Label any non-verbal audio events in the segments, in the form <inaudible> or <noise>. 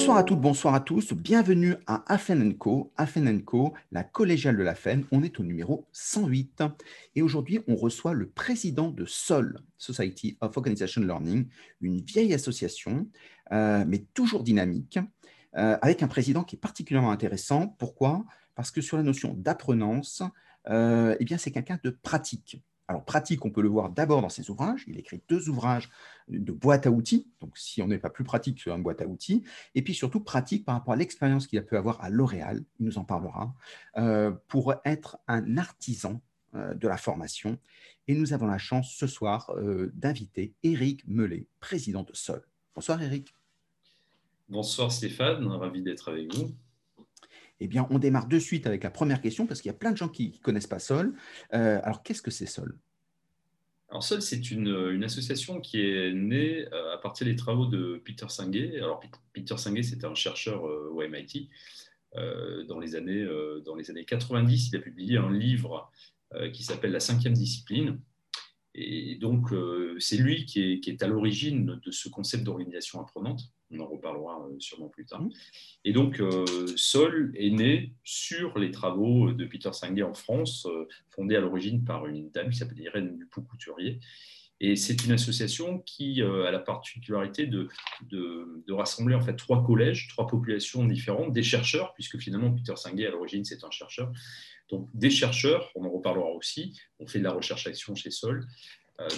Bonsoir à toutes, bonsoir à tous. Bienvenue à Afen Co. Co, la collégiale de la FEN. On est au numéro 108. Et aujourd'hui, on reçoit le président de SOL, Society of Organization Learning, une vieille association, euh, mais toujours dynamique, euh, avec un président qui est particulièrement intéressant. Pourquoi? Parce que sur la notion d'apprenance, euh, eh bien, c'est quelqu'un de pratique. Alors, pratique, on peut le voir d'abord dans ses ouvrages. Il écrit deux ouvrages de boîte à outils. Donc, si on n'est pas plus pratique sur une boîte à outils. Et puis, surtout, pratique par rapport à l'expérience qu'il a pu avoir à L'Oréal, il nous en parlera, euh, pour être un artisan euh, de la formation. Et nous avons la chance ce soir euh, d'inviter Éric Mellet, président de Sol. Bonsoir, Éric. Bonsoir, Stéphane. Ravi d'être avec vous. Eh bien, on démarre de suite avec la première question parce qu'il y a plein de gens qui ne connaissent pas Sol. Euh, alors, qu'est-ce que c'est Sol? Alors Sol, c'est une, association qui est née euh, à partir des travaux de Peter Senge. Alors Peter Senge, c'était un chercheur euh, au MIT. dans les années 90, il a publié un livre qui s'appelle La cinquième discipline. Et donc, c'est lui qui est, qui est à l'origine de ce concept d'organisation apprenante on en reparlera euh, sûrement plus tard. Mmh. Et donc, euh, Sol est né sur les travaux de Peter Singer en France, euh, fondé à l'origine par une dame qui s'appelle Irène Dupont-Couturier. Et c'est une association qui a la particularité de, rassembler en fait trois collèges, trois populations différentes, des chercheurs, puisque finalement Peter Singer à l'origine c'est un chercheur. Donc des chercheurs, on en reparlera aussi, on fait de la recherche-action chez Sol,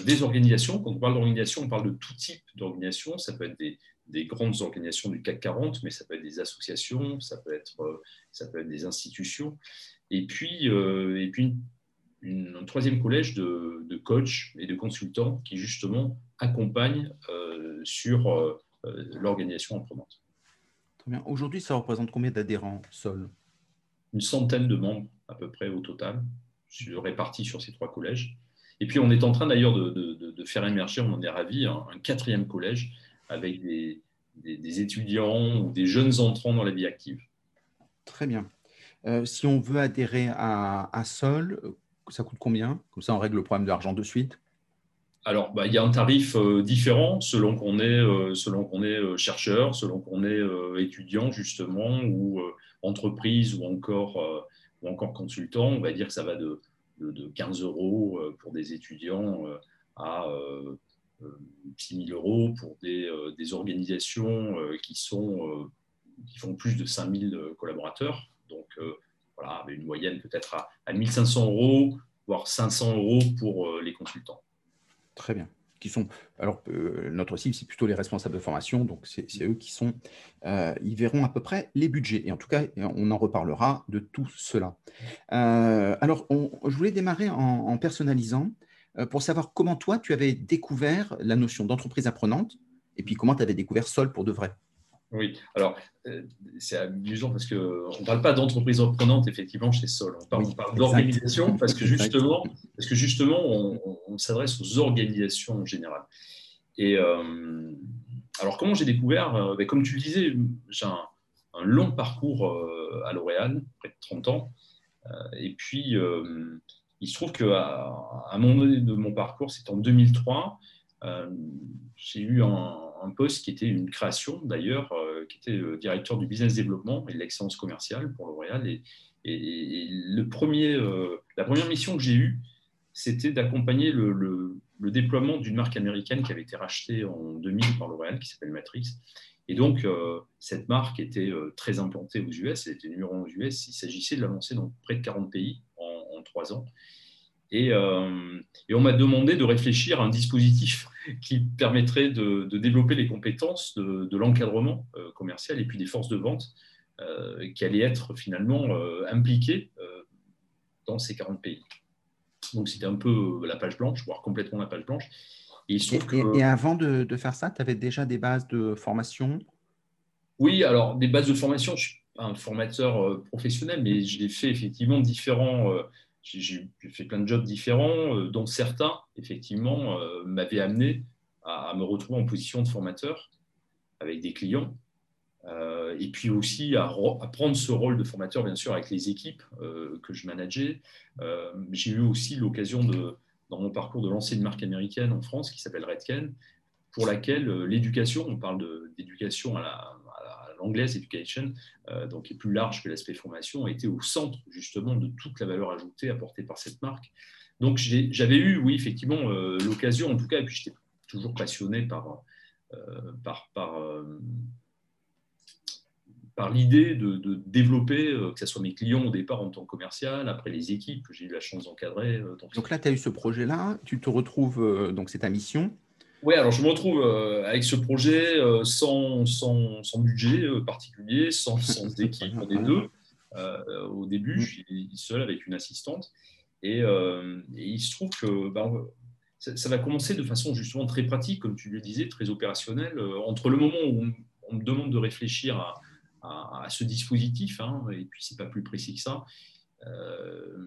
des organisations, quand on parle d'organisation, on parle de tout type d'organisation, ça peut être des, des grandes organisations du CAC 40, mais ça peut être des associations, ça peut être, euh, ça peut être des institutions. Et puis, euh, et puis un troisième collège de, de, coachs et de consultants qui justement accompagnent euh, sur l'organisation apprenante. Très bien. Aujourd'hui, ça représente combien d'adhérents, Sol? Une centaine de membres à peu près au total, répartis sur ces trois collèges. Et puis, on est en train d'ailleurs de, de, faire émerger, on en est ravis, un quatrième collège avec des, étudiants ou des jeunes entrants dans la vie active. Très bien. Euh, si on veut adhérer à, Sol, ça coûte combien? Comme ça, on règle le problème de l'argent de suite. Alors, bah, il y a un tarif euh, différent selon qu'on est, euh, selon est chercheur, selon qu'on est étudiant, justement, ou entreprise, ou encore, ou encore consultant. On va dire que ça va de, de, de 15 euros pour des étudiants à 6 000 euros pour des, euh, des organisations euh, qui, sont, euh, qui font plus de 5 000 collaborateurs. Donc, voilà, une moyenne peut-être à, à 1 500 euros, voire 500 euros pour les consultants. Très bien. Qui sont, alors, notre cible, c'est plutôt les responsables de formation, donc c'est eux qui sont, ils verront à peu près les budgets. Et en tout cas, on en reparlera de tout cela. alors, je voulais démarrer en, en personnalisant. Euh, pour savoir comment toi, tu avais découvert la notion d'entreprise apprenante et puis comment tu avais découvert Sol pour de vrai. Oui, alors euh, c'est amusant parce qu'on ne parle pas d'entreprise apprenante effectivement chez Sol, on parle, d'organisation parce que justement, parce que justement on, s'adresse aux organisations en général. Et euh, alors comment j'ai découvert ben, Comme tu le disais, j'ai un, un, long parcours à L'Oréal, près de 30 ans, et puis il se trouve qu'à un moment donné de mon parcours, c'est en 2003, euh, j'ai eu un, poste qui était une création d'ailleurs, euh, qui était euh, directeur du business développement et de l'excellence commerciale pour L'Oréal. Et, le premier, la première mission que j'ai eue, c'était d'accompagner le, déploiement d'une marque américaine qui avait été rachetée en 2000 par L'Oréal, qui s'appelle Matrix. Et donc, cette marque était très implantée aux US, elle était numéro 1 aux US. Il s'agissait de la lancer dans près de 40 pays trois ans. Euh, et, on m'a demandé de réfléchir à un dispositif qui permettrait de, développer les compétences de, l'encadrement euh, commercial et puis des forces de vente euh, qui allaient être finalement impliquées dans ces 40 pays. Donc c'était un peu la page blanche, voire complètement la page blanche. Et, et, avant de, faire ça, tu avais déjà des bases de formation? Oui, alors des bases de formation, je ne suis pas un formateur professionnel, mais j'ai fait effectivement différents j'ai fait plein de jobs différents, euh, dont certains, effectivement, euh, m'avaient amené à, me retrouver en position de formateur avec des clients. Euh, et puis aussi à, prendre ce rôle de formateur, bien sûr, avec les équipes que je manageais. j'ai eu aussi l'occasion, dans mon parcours, de lancer une marque américaine en France qui s'appelle Redken, pour laquelle l'éducation, on parle d'éducation à l'anglaise education, donc qui est plus large que l'aspect formation, a été au centre justement de toute la valeur ajoutée apportée par cette marque. Donc j'avais eu, oui, effectivement, l'occasion, en tout cas, et puis j'étais toujours passionné par, par, par par l'idée de, développer, euh, que ce soit mes clients au départ en tant que commercial, après les équipes que j'ai eu la chance d'encadrer. Euh, donc là, tu as eu ce projet-là, tu te retrouves, euh, donc c'est ta mission Oui, alors je me retrouve avec ce projet sans, sans, sans budget particulier, sans, sans <laughs> équipe, on est deux. au début, je suis seul avec une assistante. Et, il se trouve que ben, ça, ça, va commencer de façon justement très pratique, comme tu le disais, très opérationnelle. entre le moment où on me demande de réfléchir à à, ce dispositif, hein, et puis c'est pas plus précis que ça. Euh,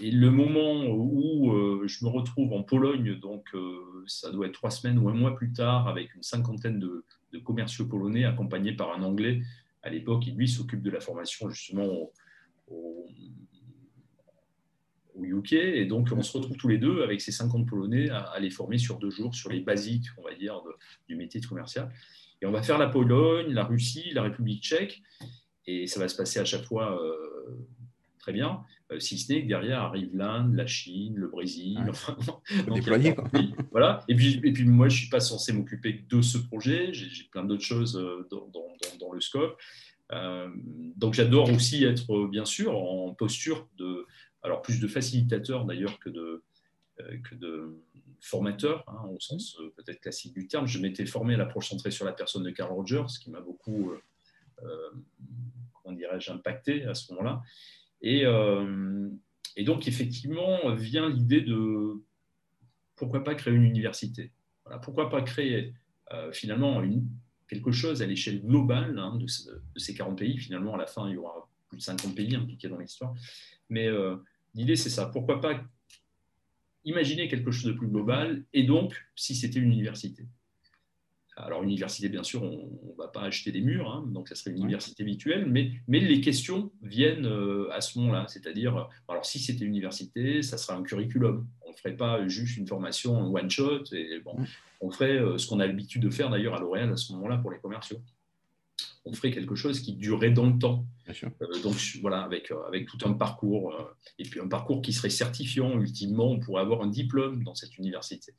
et le moment où euh, je me retrouve en Pologne, donc euh, ça doit être trois semaines ou un mois plus tard, avec une cinquantaine de, commerciaux polonais accompagnés par un Anglais à l'époque, qui lui s'occupe de la formation justement au, UK. Et donc on se retrouve tous les deux avec ces 50 Polonais à, les former sur deux jours sur les basiques, on va dire, du métier de commercial. Et on va faire la Pologne, la Russie, la République tchèque, et ça va se passer à chaque fois très bien, euh, si ce n'est que derrière arrive l'Inde, la Chine, le Brésil. Enfin, déployer, quoi. Voilà. Et puis, et puis moi, je ne suis pas censé m'occuper de ce projet, j'ai plein d'autres choses euh, dans, dans, le scope. donc j'adore aussi être, bien sûr, en posture de, alors plus de facilitateur d'ailleurs que de, que de formateur, hein, au sens euh, peut-être classique du terme. Je m'étais formé à l'approche centrée sur la personne de Carl Rogers, ce qui m'a beaucoup, euh, euh, comment dirais-je, impacté à ce moment-là. Et, et, donc, effectivement, vient l'idée de pourquoi pas créer une université voilà, Pourquoi pas créer finalement une, quelque chose à l'échelle globale hein, de, ces 40 pays Finalement, à la fin, il y aura plus de 50 pays impliqués dans l'histoire. Mais l'idée, c'est ça. Pourquoi pas imaginer quelque chose de plus global, et donc si c'était une université. Alors, université, bien sûr, on ne va pas acheter des murs, hein, donc ça serait une université virtuelle, mais, mais les questions viennent euh, à ce moment-là. C'est-à-dire, alors si c'était une université, ça sera un curriculum. On ne ferait pas juste une formation en one-shot, bon, on ferait euh, ce qu'on a l'habitude de faire d'ailleurs à L'Oréal à ce moment-là pour les commerciaux on ferait quelque chose qui durerait dans le temps. Euh, donc voilà, avec, euh, avec tout un parcours, euh, et puis un parcours qui serait certifiant, ultimement, on pourrait avoir un diplôme dans cette université.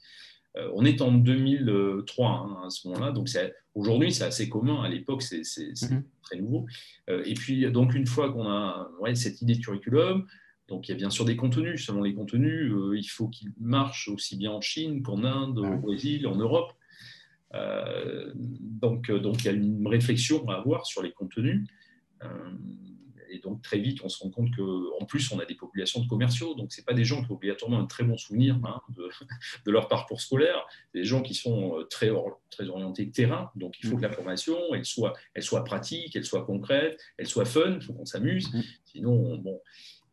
On est en 2003 hein, à ce moment-là, donc aujourd'hui c'est assez commun, à l'époque c'est mhm. très nouveau. et puis donc une fois qu'on a cette idée de curriculum, donc il y a bien sûr des contenus, selon les contenus, il faut qu'ils marchent aussi bien en Chine qu'en Inde, au Brésil, en Europe. Euh, donc, euh, donc, il y a une réflexion à avoir sur les contenus. Euh, et donc, très vite, on se rend compte qu'en plus, on a des populations de commerciaux. Donc, ce pas des gens qui ont obligatoirement un très bon souvenir hein, de, <laughs> de, leur parcours scolaire. Des gens qui sont très, très orientés terrain. Donc, il faut que la formation, elle soit, elle soit pratique, elle soit concrète, elle soit fun. Il faut qu'on s'amuse. Mm-hmm. Sinon, bon.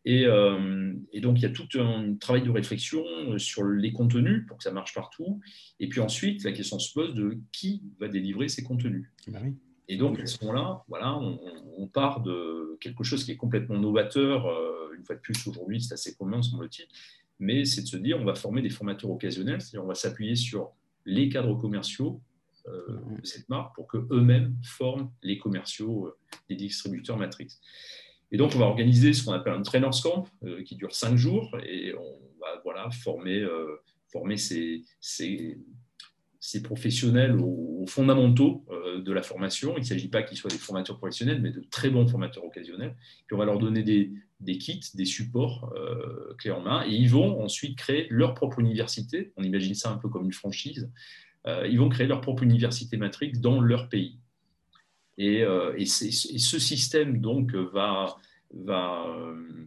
Euh, et, donc, il y a tout un travail de réflexion euh, sur les contenus pour que ça marche partout. Et puis ensuite, la question se pose de qui va délivrer ces contenus. Bah et donc, à ce moment-là, voilà, on, part de quelque chose qui est complètement novateur. Euh, une fois de plus, aujourd'hui, c'est assez commun, semble-t-il. Mais c'est de se dire, on va former des formateurs occasionnels, c'est-à-dire on va s'appuyer sur les cadres commerciaux de cette marque pour qu'eux-mêmes forment les commerciaux des distributeurs Matrix. Et donc, on va organiser ce qu'on appelle un trainers camp euh, qui dure cinq jours et on va voilà, former, euh, former ces, ces, ces, professionnels aux, fondamentaux euh, de la formation. Il ne s'agit pas qu'ils soient des formateurs professionnels, mais de très bons formateurs occasionnels. Puis on va leur donner des, kits, des supports clés en main et ils vont ensuite créer leur propre université. On imagine ça un peu comme une franchise. ils vont créer leur propre université Matrix dans leur pays. Et, euh, ce système donc va, euh,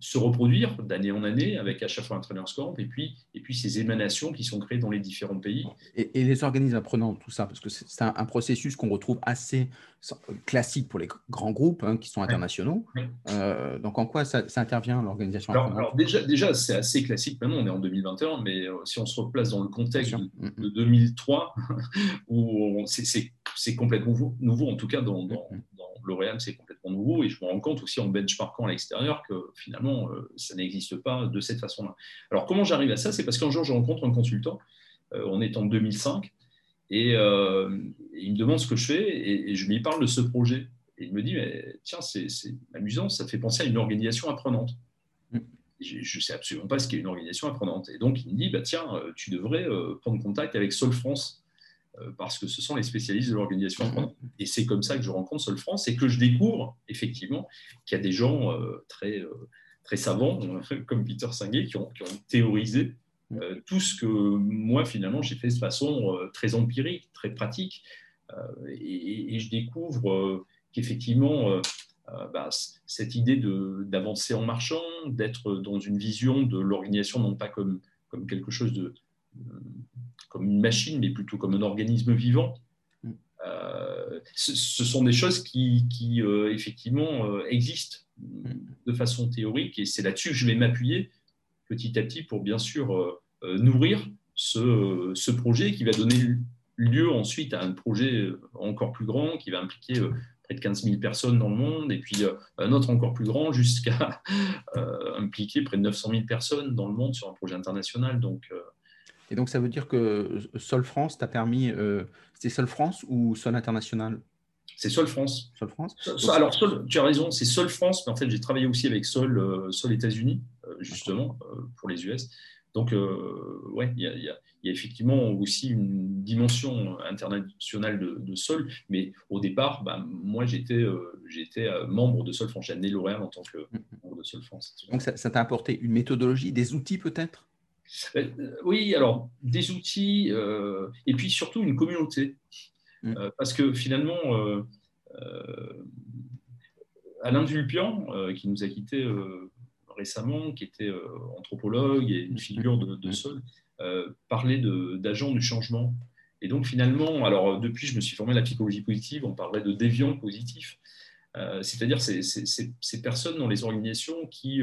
se reproduire d'année en année avec à chaque fois un trainer camp et puis, et puis ces émanations qui sont créées dans les différents pays. Et, les organismes apprenants, tout ça, parce que c'est un, processus qu'on retrouve assez classique pour les grands groupes hein, qui sont internationaux. Euh, donc en quoi ça, intervient l'organisation alors, déjà, déjà c'est assez classique maintenant, on est en 2021, mais euh, si on se replace dans le contexte de, 2003, <laughs> où c'est complètement nouveau, nouveau, en tout cas dans, dans, dans L'Oréal, c'est complètement nouveau et je me rends compte aussi en benchmarkant à l'extérieur que finalement, euh, ça n'existe pas de cette façon-là. Alors, comment j'arrive à ça? C'est parce qu'un jour, je rencontre un consultant, euh, on est en 2005, et, euh, il me demande ce que je fais et, je lui parle de ce projet. Et il me dit, mais, tiens, c'est amusant, ça fait penser à une organisation apprenante. Mm. Je ne sais absolument pas ce qu'est une organisation apprenante. Et donc, il me dit, bah, tiens, tu devrais prendre contact avec Sol France parce que ce sont les spécialistes de l'organisation apprenante. Et c'est comme ça que je rencontre Sol France et que je découvre effectivement qu'il y a des gens très, très savants, <laughs> comme Peter Singuet, qui ont, qui ont théorisé euh, tout ce que moi, finalement, j'ai fait de façon euh, très empirique, très pratique. Euh, et, je découvre qu'effectivement, bah, cette idée d'avancer en marchant, d'être dans une vision de l'organisation, non pas comme, comme quelque chose de. Comme une machine, mais plutôt comme un organisme vivant. Mm. ce, sont des choses qui, qui effectivement, existent mm. de façon théorique, et c'est là-dessus que je vais m'appuyer petit à petit pour bien sûr euh, euh, nourrir ce, ce, projet qui va donner lieu ensuite à un projet encore plus grand qui va impliquer euh, près de 15 000 personnes dans le monde et puis un autre encore plus grand <laughs> jusqu'à impliquer près de 900 000 personnes dans le monde sur un projet international. Donc, et donc, ça veut dire que Sol France t'a permis. c'est Sol France ou Sol International? C'est Sol France. Sol France. alors, tu as raison, c'est Sol France, mais en fait, j'ai travaillé aussi avec Sol, euh, Sol États-Unis, euh, justement, euh, pour les US. Donc, ouais, il y, a effectivement aussi une dimension internationale de, Sol, mais au départ, bah, moi, j'étais membre de Sol France. J'ai amené L'Oréal en tant que mm-hmm. membre de Sol France. Donc, ça t'a apporté une méthodologie, des outils peut-être? Oui, alors, des outils, et puis surtout une communauté. Mm. Euh, parce que finalement, euh, euh, Alain Vulpian, qui nous a quittés récemment, qui était anthropologue et une figure de, de mm. Sol, parlait d'agents du changement. Et donc finalement, alors depuis, je me suis formé à la psychologie positive, on parlait de déviants positifs, c'est-à-dire ces, ces, personnes dans les organisations qui,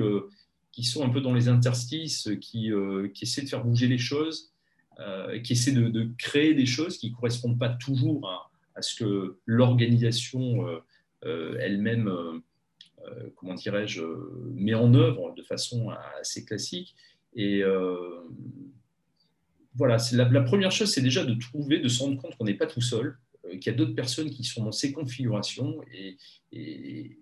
qui sont un peu dans les interstices, qui, qui essaient de faire bouger les choses, euh, qui essaie de, créer des choses qui ne correspondent pas toujours à, ce que l'organisation euh, euh, elle-même, comment dirais-je, met en œuvre de façon assez classique. Et voilà, la, la, première chose, c'est déjà de trouver, de se rendre compte qu'on n'est pas tout seul, qu'il y a d'autres personnes qui sont dans ces configurations. Et,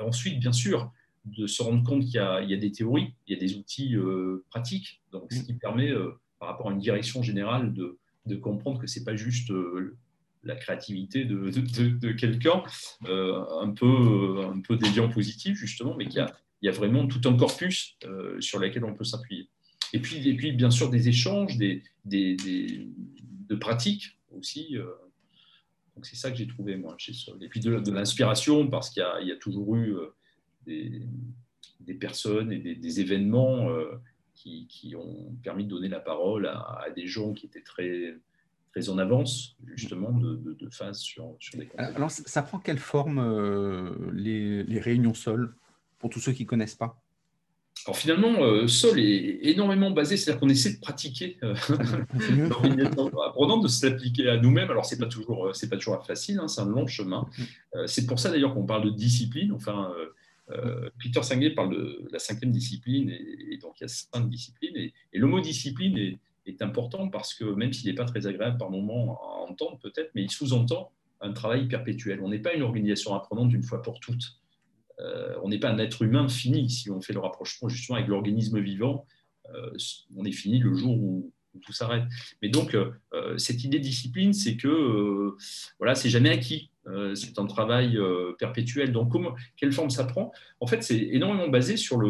ensuite, bien sûr, de se rendre compte qu'il y, y, a des théories, il y a des outils pratiques, donc ce qui permet par rapport à une direction générale de, de comprendre que ce n'est pas juste euh, la créativité de, de, quelqu'un, euh, un, peu, un peu déviant positif, justement, mais qu'il y y a vraiment tout un corpus euh, sur lequel on peut s'appuyer. Et puis, et puis, bien sûr, des échanges, des, des, de pratiques aussi. donc, c'est ça que j'ai trouvé, moi, chez Sol. Et puis, de, l'inspiration, parce qu'il y, y, a toujours eu des, des personnes et des, événements qui, ont permis de donner la parole à, des gens qui étaient très, très en avance, justement, de, de, phase sur, sur des Alors, ça prend quelle forme euh, les, les, réunions Sol, pour tous ceux qui ne connaissent pas? Alors finalement, euh, Sol est énormément basé, c'est-à-dire qu'on essaie de pratiquer euh, apprenant, <laughs> de s'appliquer à nous-mêmes. Alors c'est pas toujours, c'est pas toujours facile, hein, c'est un long chemin. Mm. c'est pour ça d'ailleurs qu'on parle de discipline. Enfin, euh, Peter Senge parle de la cinquième discipline, et, donc il y a cinq disciplines. Et, le mot discipline est, important parce que même s'il n'est pas très agréable par moment à entendre peut-être, mais il sous-entend un travail perpétuel. On n'est pas une organisation apprenante d'une fois pour toutes. Euh, on n'est pas un être humain fini si on fait le rapprochement justement avec l'organisme vivant. Euh, on est fini le jour où, tout s'arrête. Mais donc, cette idée de discipline, c'est que voilà, c'est jamais acquis. Euh, c'est un travail euh, perpétuel. Donc, quelle forme ça prend? En fait, c'est énormément basé sur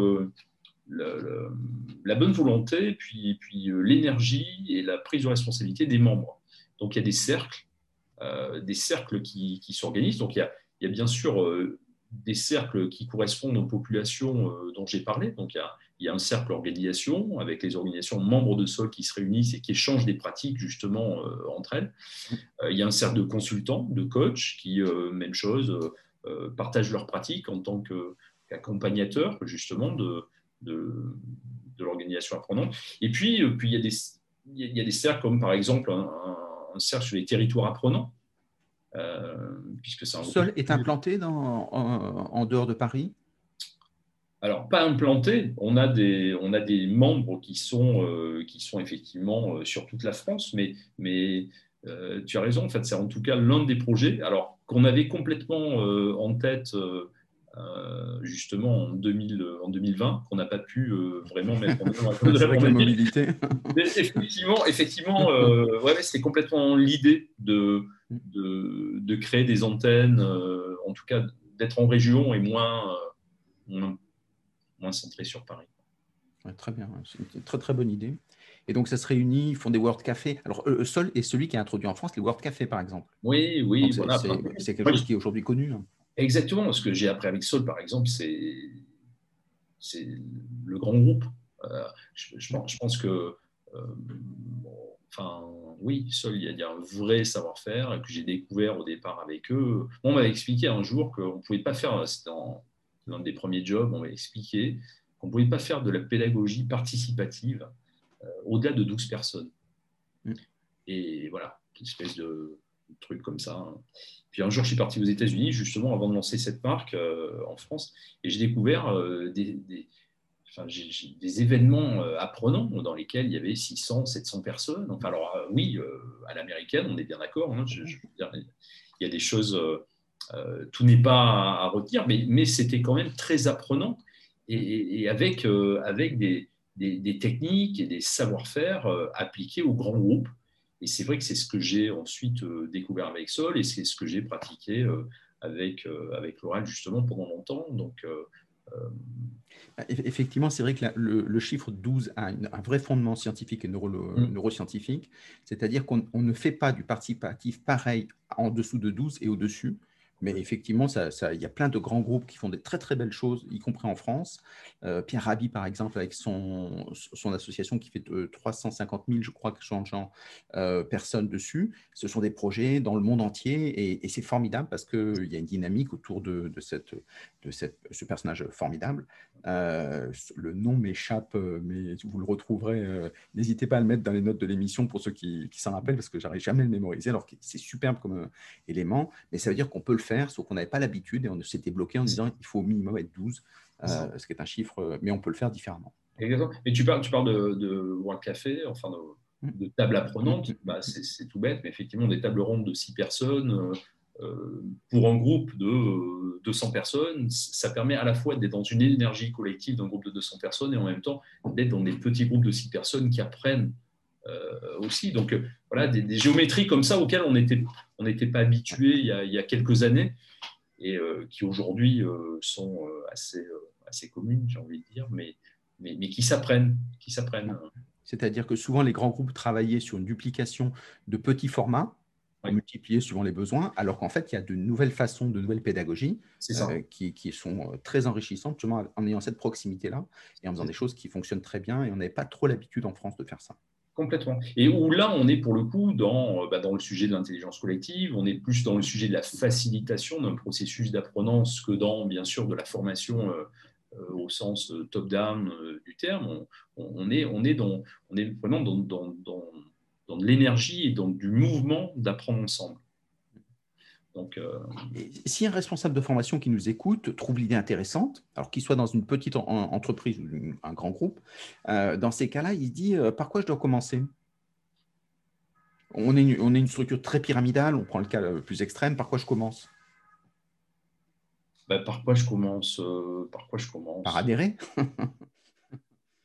la bonne volonté, puis, euh, l'énergie et la prise de responsabilité des membres. Donc, il y a des cercles, des cercles qui, s'organisent. Donc, il y, a, bien sûr des cercles qui correspondent aux populations dont j'ai parlé. Donc, il y a il y a un cercle organisation avec les organisations membres de SOL qui se réunissent et qui échangent des pratiques justement euh, entre elles. Euh, il y a un cercle de consultants, de coachs qui, euh, même chose, partagent leurs pratiques en tant qu'accompagnateurs justement de, de, l'organisation apprenante. Et puis, puis il, y a des, il y a des cercles comme par exemple un, cercle sur les territoires apprenants. puisque Sol est implanté dans, en dehors de Paris? Alors, pas implanté, on a des, on a des membres qui sont, euh, qui sont effectivement euh, sur toute la France, mais, mais tu as raison, en fait, c'est en tout cas l'un des projets, alors qu'on avait complètement en tête justement en, 2000, en 2020, qu'on n'a pas pu vraiment mettre en œuvre <laughs> de la, mobilité. <laughs> effectivement, effectivement ouais, c'était complètement l'idée de, de, de, créer des antennes, en tout cas d'être en région et moins, moins, moins centré sur Paris très bien, c'est une très très bonne idée. Et donc, ça se réunit, ils font des World Café. Alors, eux, Sol est celui qui a introduit en France les World Café, par exemple. Oui, oui. C'est quelque chose qui est aujourd'hui connu. Hein. Exactement. Ce que j'ai appris avec Sol, par exemple, c'est le grand groupe. Euh, je, pense, que, euh, enfin, oui, Sol, il y, a, un vrai savoir-faire que j'ai découvert au départ avec eux. on m'avait expliqué un jour qu'on ne pouvait pas faire, c'était dans l'un des premiers jobs, on m'avait expliqué on ne pouvait pas faire de la pédagogie participative euh, au-delà de 12 personnes. Mm. Et voilà, une espèce de truc comme ça. Hein. Puis un jour, je suis parti aux États-Unis, justement, avant de lancer cette marque euh, en France, et j'ai découvert euh, des, des, événements apprenants dans lesquels il y avait 600, 700 personnes. Enfin, alors, oui, à l'américaine, on est bien d'accord. Hein, il y a des choses, tout n'est pas à, retenir, mais, mais c'était quand même très apprenant et, avec, euh, avec des, des, techniques et des savoir-faire euh, appliqués aux grands groupes. Et c'est vrai que c'est ce que j'ai ensuite euh, découvert avec Sol et c'est ce que j'ai pratiqué avec, avec l'oral justement pendant longtemps. Donc, bah, Effectivement, c'est vrai que le, chiffre 12 a un vrai fondement scientifique et neuro, mm. neuroscientifique, c'est-à-dire qu'on ne fait pas du participatif pareil en dessous de 12 et au-dessus. Mais effectivement, il y a plein de grands groupes qui font des très très belles choses, y compris en France. Euh, Pierre Rabhi, par exemple, avec son, association qui fait 350 000, je crois, que changeant euh, personnes dessus. Ce sont des projets dans le monde entier et, c'est formidable parce qu'il y a une dynamique autour de, ce personnage formidable. Euh, le nom m'échappe, mais vous le retrouverez. N'hésitez pas à le mettre dans les notes de l'émission pour ceux qui, qui s'en rappellent parce que j'arrive jamais à le mémoriser alors que c'est superbe comme élément. Mais ça veut dire qu'on peut le faire, sauf qu'on n'avait pas l'habitude et on s'était bloqué en disant il faut au minimum être 12, euh, ce qui est un chiffre, euh, mais on peut le faire différemment. Exactement. Et tu parles, tu parles de, de World Café, enfin de, mm. de table apprenante, mm. bah, c'est tout bête, mais effectivement, des tables rondes de 6 personnes. Euh, pour un groupe de 200 personnes, ça permet à la fois d'être dans une énergie collective d'un groupe de 200 personnes et en même temps d'être dans des petits groupes de 6 personnes qui apprennent euh, aussi. Donc voilà, des, géométries comme ça auxquelles on n'était on pas habitué il y, a, quelques années et euh, qui aujourd'hui sont assez, assez communes, j'ai envie de dire, mais, mais, mais qui s'apprennent. Qui s'apprennent. C'est-à-dire que souvent les grands groupes travaillaient sur une duplication de petits formats multiplier suivant les besoins, alors qu'en fait, il y a de nouvelles façons, de nouvelles pédagogies qui, qui, sont très enrichissantes, justement en ayant cette proximité-là et en faisant des choses qui fonctionnent très bien. Et on n'avait pas trop l'habitude en France de faire ça. Complètement. Et où là, on est pour le coup dans, euh, bah, dans le sujet de l'intelligence collective, on est plus dans le sujet de la facilitation d'un processus d'apprenance que dans, bien sûr, de la formation euh, euh, au sens top-down du terme. On, est, vraiment dans, dans, dans, l'énergie et dans du mouvement d'apprendre ensemble. Donc, euh, Si un responsable de formation qui nous écoute trouve l'idée intéressante, alors qu'il soit dans une petite entreprise ou un grand groupe, euh, dans ces cas-là, il dit euh, par quoi je dois commencer? On est, une, on est, une, structure très pyramidale, on prend le cas le plus extrême, par quoi je commence? Bah, Par quoi je commence Par quoi je commence? Par adhérer? <laughs>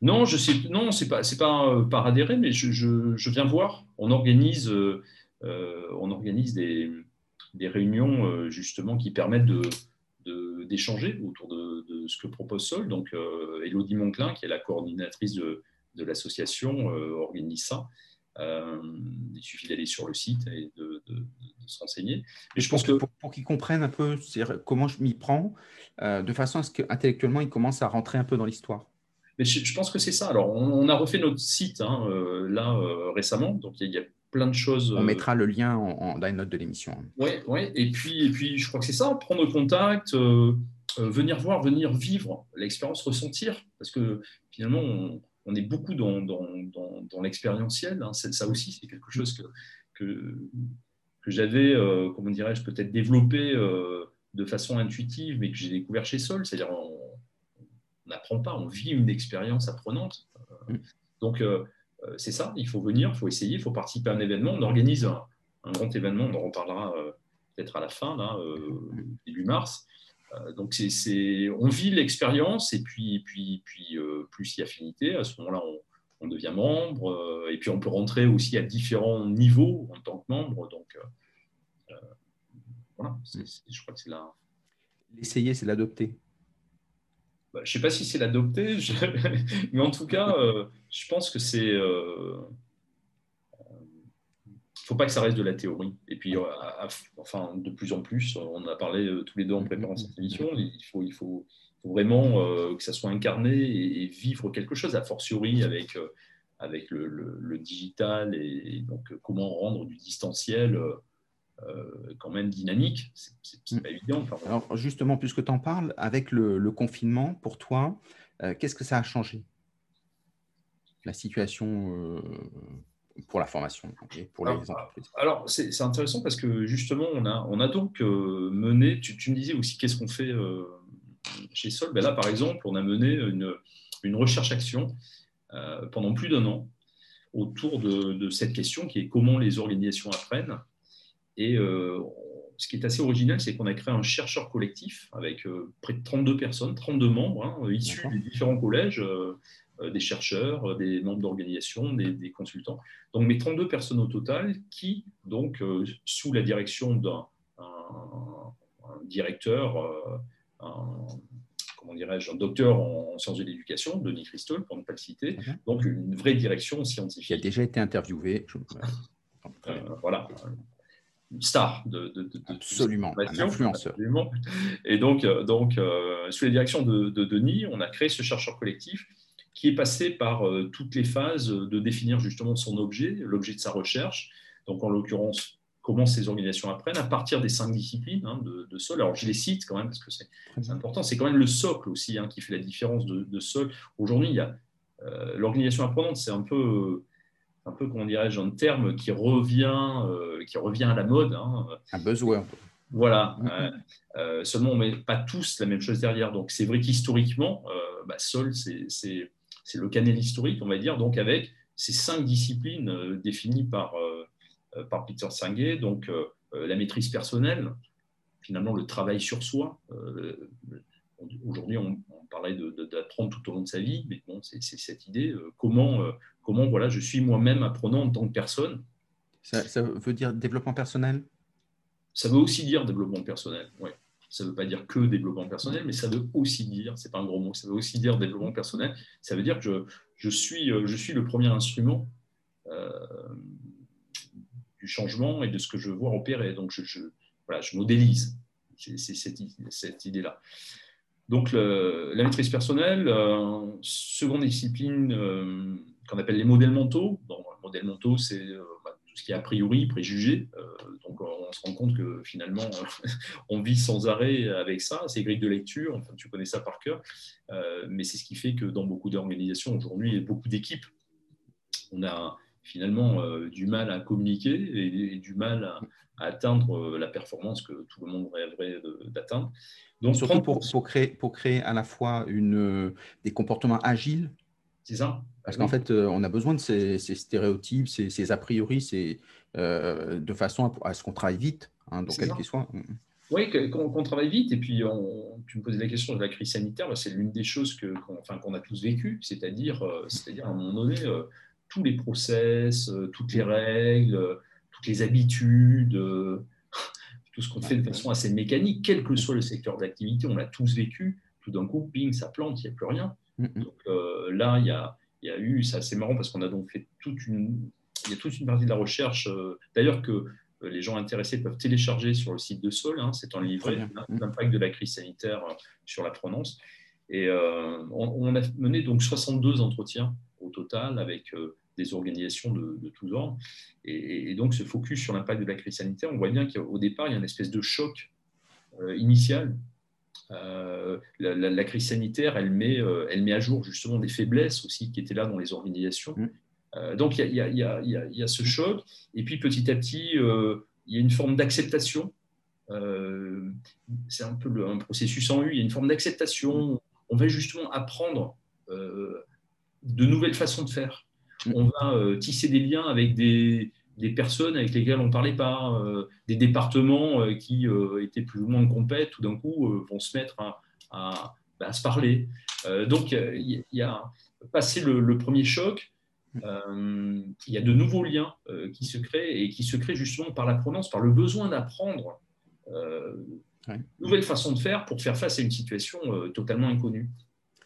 Non, je sais, non, c'est pas, c'est pas par adhérer, mais je, je, je, viens voir. On organise, on organise des, des réunions euh, justement qui permettent de, d'échanger autour de, ce que propose Sol. Donc, euh, Elodie Monclin, qui est la coordinatrice de, de l'association, euh, organise ça. il suffit d'aller sur le site et de, se renseigner. Mais je pense que pour, qu'ils comprennent un peu comment je m'y prends, de façon à ce qu'intellectuellement, ils commencent à rentrer un peu dans l'histoire. Mais je, pense que c'est ça. Alors, on, a refait notre site hein, là récemment, donc il y a plein de choses. On euh, mettra le lien en, dans les notes de l'émission. Oui, ouais. et, puis, et puis je crois que c'est ça, prendre contact, euh, euh, venir voir, venir vivre l'expérience, ressentir, parce que finalement, on, est beaucoup dans, dans, dans, l'expérientiel. Hein. Ça aussi, c'est quelque chose que, que, que j'avais, comment dirais-je, peut-être développé de façon intuitive, mais que j'ai découvert chez Sol. C'est-à-dire, on n'apprend pas, on vit une expérience apprenante. Mm. Donc, euh, c'est ça, il faut venir, il faut essayer, il faut participer à un événement. On organise un grand événement, on en reparlera peut-être à la fin, là, début mars. donc, on vit l'expérience et puis, plus il y a affinité, à ce moment-là, on devient membre, et puis on peut rentrer aussi à différents niveaux en tant que membre. Donc, voilà, je crois que c'est là. L'essayer, c'est l'adopter. Bah, je ne sais pas si c'est l'adopter, <laughs> mais en tout cas, euh, je pense que c'est. Il euh, ne faut pas que ça reste de la théorie. Et puis, euh, enfin, de plus en plus, on a parlé tous les deux en préparant cette émission, il faut, vraiment que ça soit incarné et, vivre quelque chose, a fortiori avec, avec le, digital et, donc comment rendre du distanciel euh, quand même dynamique. C'est mm. pas évident. Alors justement, puisque tu en parles, avec le, confinement, pour toi, euh, qu'est-ce que ça a changé? La situation euh, pour la formation pour les alors, entreprises Alors, c'est intéressant parce que justement, on a, on a donc mené, tu, me disais aussi qu'est-ce qu'on fait chez Sol. Ben là, par exemple, on a mené une, une recherche-action pendant plus d'un an autour de, de, cette question qui est comment les organisations apprennent et euh, ce qui est assez original, c'est qu'on a créé un chercheur collectif avec euh, près de 32 personnes, 32 membres hein, issus des différents collèges, euh, des chercheurs, des membres d'organisation, des, consultants. Donc, mes 32 personnes au total qui, donc, sous la direction d'un directeur, un, comment dirais-je, un docteur en, sciences de l'éducation, Denis Christol, pour ne pas le citer, donc une vraie direction scientifique. Qui a déjà été interviewé. voilà, star de, de, absolument un influenceur. Et donc, euh, donc euh, sous la direction de, Denis, on a créé ce chercheur collectif qui est passé par euh, toutes les phases de définir justement son objet, l'objet de sa recherche. Donc, en l'occurrence, comment ces organisations apprennent à partir des cinq disciplines hein, de, Sol. Alors, je les cite quand même parce que c'est important. C'est quand même le socle aussi hein, qui fait la différence de, Sol. Aujourd'hui, il y a l'organisation apprenante, c'est un peu un peu, comment dirais-je, un terme qui revient, euh, qui revient à la mode. Hein. Un buzzword. Voilà. Euh, euh, seulement, on ne met pas tous la même chose derrière. Donc, c'est vrai qu'historiquement, bah, Sol, c'est le canal historique, on va dire, donc avec ces cinq disciplines définies par, par Peter Senge, donc la maîtrise personnelle, finalement le travail sur soi. Aujourd'hui, on, on, parlait d'apprendre tout au long de sa vie, mais bon, c'est cette idée, comment comment voilà, je suis moi-même apprenant en tant que personne. Ça, veut dire développement personnel? Ça veut aussi dire développement personnel, oui. Ça ne veut pas dire que développement personnel, mais ça veut aussi dire, c'est pas un gros mot, ça veut aussi dire développement personnel. Ça veut dire que je, je suis, euh, je suis le premier instrument euh, du changement et de ce que je vois opérer. Donc, je, je voilà, je modélise. C'est cette, cette idée-là. Donc, la maîtrise personnelle, euh, seconde discipline, qu'on appelle les modèles mentaux. Donc, modèles mentaux, c'est euh, bah, tout ce qui est a priori, préjugé. Euh, donc, on se rend compte que finalement, <laughs> on vit sans arrêt avec ça. C'est grilles de lecture, enfin, tu connais ça par cœur. Euh, mais c'est ce qui fait que dans beaucoup d'organisations aujourd'hui et beaucoup d'équipes, on a finalement du mal à communiquer et, du mal à, atteindre la performance que tout le monde rêverait d'atteindre. Donc, Surtout pour, pour, créer, pour créer à la fois une, des comportements agiles c'est ça? Parce qu'en fait, euh, on a besoin de ces, stéréotypes, ces, a priori, euh, de façon à, ce qu'on travaille vite, hein, donc quel qu'il soit. Mm, mm. Oui, qu'on travaille vite. Et puis, tu me posais la question de la crise sanitaire. Bah, c'est l'une des choses qu'on enfin, a tous vécues, c'est-à-dire, euh, c'est-à-dire à un moment donné, tous les process, toutes les règles, toutes les habitudes, <laughs> tout ce qu'on fait de façon assez mécanique, quel que soit le secteur d'activité, on l'a tous vécu. Tout d'un coup, ping, ça plante, il n'y a plus rien. Mm, mm. Donc euh, là, il y a, y a, eu, c'est assez marrant parce qu'on a donc fait toute une, y a toute une partie de la recherche, euh, d'ailleurs que euh, les gens intéressés peuvent télécharger sur le site de Sol, hein, c'est en livret, l'impact de la crise sanitaire sur la prononce. Et on, a mené donc 62 entretiens au total avec des organisations de, tous ordres. Et, donc, ce focus sur l'impact de la crise sanitaire, on voit bien qu'au départ, il y a une espèce de choc initial euh, la, crise sanitaire, elle met, euh, elle met à jour justement des faiblesses aussi qui étaient là dans les organisations. Euh, donc il y, y, a ce choc, et puis petit à petit, il y a une forme d'acceptation. c'est un peu le, un processus en U. Il y a une forme d'acceptation. On va justement apprendre de nouvelles façons de faire. Mm. On va tisser des liens avec des, des personnes avec lesquelles on ne parlait pas, des départements qui étaient plus ou moins compètes, tout d'un coup vont se mettre à, bah, se parler. donc, il y, a passé le, premier choc, il y a de nouveaux liens qui se créent et qui se créent justement par l'apprenance, par le besoin d'apprendre. Nouvelle façon de faire pour faire face à une situation totalement inconnue.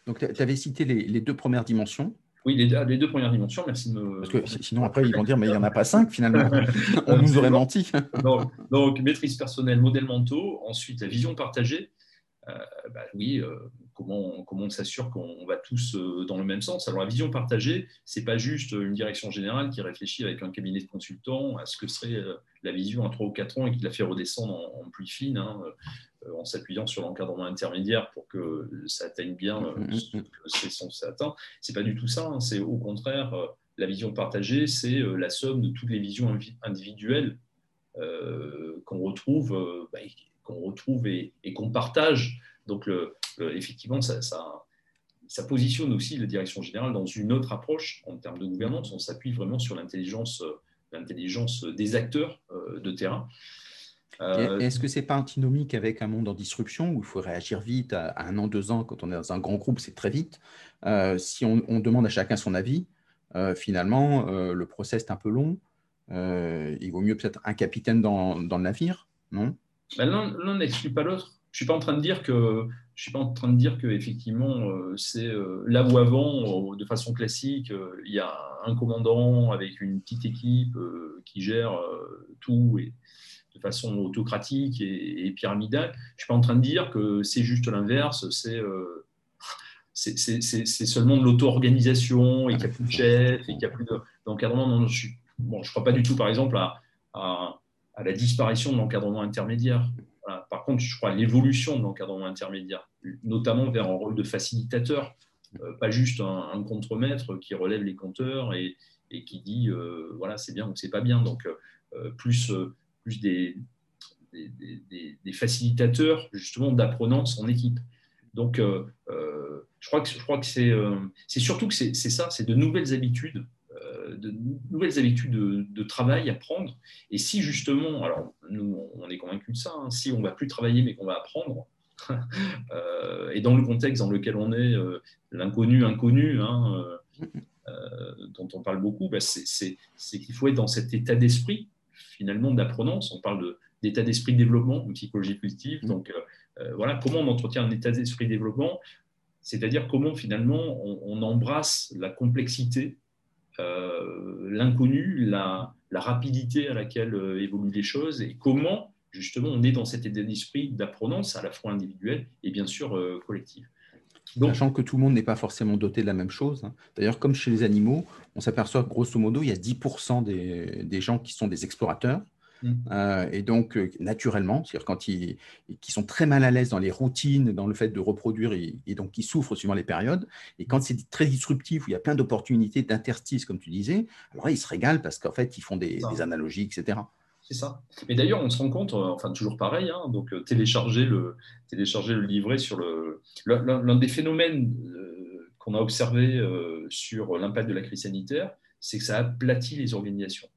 Donc, tu avais cité les, deux premières dimensions. Oui, les, deux premières dimensions, merci de me. Parce que sinon, après, ils vont dire, mais il n'y en a pas cinq finalement. <laughs> On nous aurait menti. donc, maîtrise personnelle, modèles mentaux. Ensuite, la vision partagée. Euh, bah oui, euh, comment, comment on s'assure qu'on va tous euh, dans le même sens? Alors, la vision partagée, ce n'est pas juste une direction générale qui réfléchit avec un cabinet de consultants à ce que serait la vision à 3 ou 4 ans et qui la fait redescendre en, plus fine, hein, en s'appuyant sur l'encadrement intermédiaire pour que ça atteigne bien mm, mm, ce mm. que c'est censé atteindre. Ce n'est pas du tout ça, hein. c'est au contraire, la vision partagée, c'est la somme de toutes les visions individuelles qu'on retrouve, bah, qu'on retrouve et, qu'on partage. Donc, le, effectivement, ça, ça, positionne aussi la direction générale dans une autre approche en termes de gouvernance. On s'appuie vraiment sur l'intelligence, l'intelligence des acteurs euh, de terrain. Euh, est-ce que c'est pas antinomique avec un monde en disruption où il faut réagir vite à, un an, deux ans Quand on est dans un grand groupe, c'est très vite. Euh, si on, demande à chacun son avis, finalement, le process est un peu long. il vaut mieux peut-être un capitaine dans, dans le navire, non? Ben, L'un n'exclut pas l'autre. Je suis pas en train de dire que je suis pas en train de dire que effectivement euh, c'est euh, là où avant, euh, de façon classique, il y a un commandant avec une petite équipe qui gère tout et de façon autocratique et, pyramidale. Je suis pas en train de dire que c'est juste l'inverse. C'est <laughs> c'est seulement de l'auto-organisation et qu'il n'y a plus de chef et qu'il n'y a plus d'encadrement. non, je ne bon, crois pas du tout, par exemple, à, à à la disparition de l'encadrement intermédiaire. Par contre, je crois à l'évolution de l'encadrement intermédiaire, notamment vers un rôle de facilitateur, euh, pas juste un, contremaître qui relève les compteurs et, qui dit euh, voilà, c'est bien ou c'est pas bien. Donc, euh, plus, plus des, facilitateurs justement d'apprenance en équipe. Donc, je crois que, je crois que c'est surtout que c'est ça, c'est de nouvelles habitudes de nouvelles habitudes de, travail à prendre. Et si justement, alors nous, on est convaincus de ça, hein, si on va plus travailler mais qu'on va apprendre, <laughs> euh, et dans le contexte dans lequel on est, euh, l'inconnu inconnu, hein, euh, dont on parle beaucoup, bah, c'est qu'il faut être dans cet état d'esprit finalement d'apprenance. On parle d'état d'esprit de développement, en psychologie positive. Mm. Donc voilà, comment on entretient un état d'esprit de développement c'est-à-dire comment finalement on embrasse la complexité euh, l'inconnu, la, rapidité à laquelle euh, évoluent les choses et comment justement on est dans cet état d'esprit d'apprenance à la fois individuelle et bien sûr euh, collective. Donc, Sachant que tout le monde n'est pas forcément doté de la même chose. Hein. D'ailleurs, comme chez les animaux, on s'aperçoit grosso modo, il y a 10% des, des, gens qui sont des explorateurs, Mm. Euh, et donc, euh, naturellement, c'est-à-dire quand ils, sont très mal à l'aise dans les routines, dans le fait de reproduire, et, donc qui souffrent suivant les périodes. Et quand c'est très disruptif, où il y a plein d'opportunités d'interstices, comme tu disais, alors ils se régalent parce qu'en fait, ils font des, analogies, etc. C'est ça. Mais d'ailleurs, on se rend compte, euh, enfin toujours pareil, hein, donc télécharger, le, télécharger le livret sur le. L'un des phénomènes qu'on a observé sur l'impact de la crise sanitaire, c'est que ça aplatit les organisations.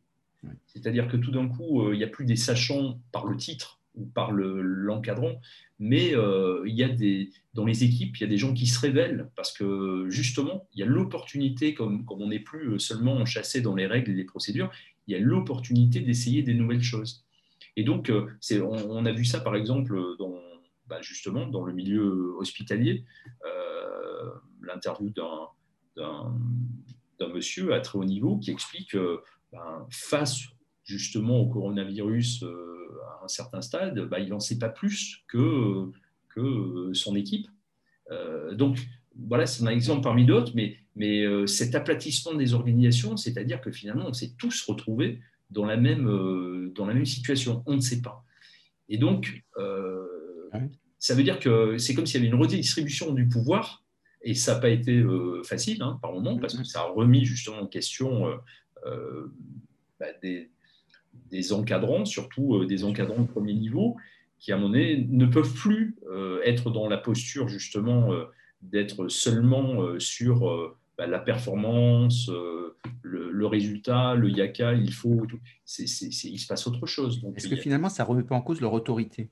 C'est-à-dire que tout d'un coup, euh, il n'y a plus des sachants par le titre ou par l'encadrement, mais euh, il y a des, dans les équipes, il y a des gens qui se révèlent parce que justement, il y a l'opportunité, comme, comme on n'est plus seulement chassé dans les règles et les procédures, il y a l'opportunité d'essayer des nouvelles choses. Et donc, euh, on, on, a vu ça par exemple dans, bah, justement dans le milieu hospitalier, l'interview d'un monsieur à très haut niveau qui explique ben, face justement au coronavirus euh, à un certain stade, ben, il n'en sait pas plus que, que son équipe. Euh, donc, voilà, c'est un exemple parmi d'autres, mais, mais euh, cet aplatissement des organisations, c'est-à-dire que finalement, on s'est tous retrouvés dans la, même, dans la même situation. On ne sait pas. Et donc, ça veut dire que c'est comme s'il y avait une redistribution du pouvoir, et ça n'a pas été facile hein, par moment, parce que ça a remis justement en question euh, bah, des, encadrants, surtout euh, des encadrants de premier niveau, qui, à mon avis, ne peuvent plus euh, être dans la posture, justement, d'être seulement sur bah, la performance, le, résultat, le yaka, il faut, il se passe autre chose. Est-ce que finalement, ça ne remet pas en cause leur autorité?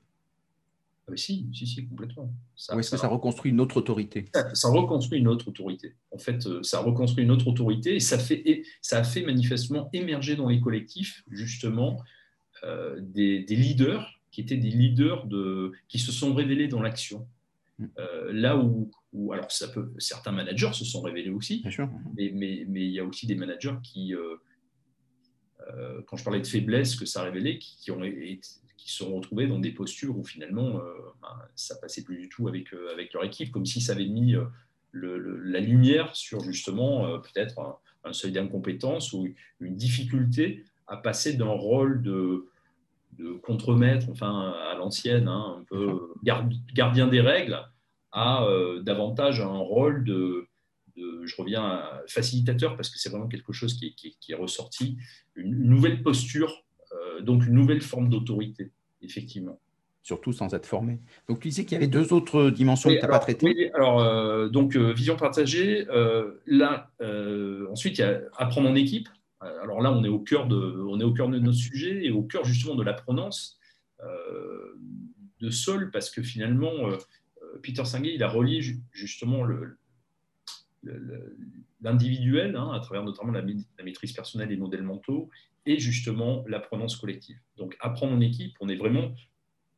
Ah, si, si, si, complètement. Ou est-ce que ça reconstruit une autre autorité? Ça, reconstruit une autre autorité. En fait, euh, ça reconstruit une autre autorité et ça, fait, et ça a fait manifestement émerger dans les collectifs, justement, euh, des, leaders qui étaient des leaders de, qui se sont révélés dans l'action. Mm. Euh, là où, alors ça peut, certains managers se sont révélés aussi, Mais, mais, mais, il y a aussi des managers qui, quand je parlais de faiblesse que ça a révélé, qui, qui ont été qui se sont retrouvés dans des postures où finalement euh, ben, ça passait plus du tout avec, euh, avec leur équipe, comme si ça avait mis euh, la lumière sur justement peut-être un, seuil d'incompétence ou une difficulté à passer d'un rôle de, de contremaître, enfin à l'ancienne, hein, un peu gardien des règles, à davantage un rôle de, je reviens à facilitateur parce que c'est vraiment quelque chose qui est, qui est, ressorti, une, nouvelle posture, donc une nouvelle forme d'autorité effectivement. Surtout sans être formé. Donc, tu disais qu'il y avait deux autres dimensions que tu n'as pas traitées. Oui, alors, euh, donc, euh, vision partagée. Euh, là, ensuite, il y a apprendre en équipe. Alors là, on est au cœur de, on est au cœur de notre sujet et au cœur justement de l'apprenance de Sol, parce que finalement, Peter Singer, il a relié justement l'individuel, hein, à travers notamment la, la, maîtrise personnelle et modèles mentaux, et justement l'apprenance collective. Donc apprendre en équipe, on est vraiment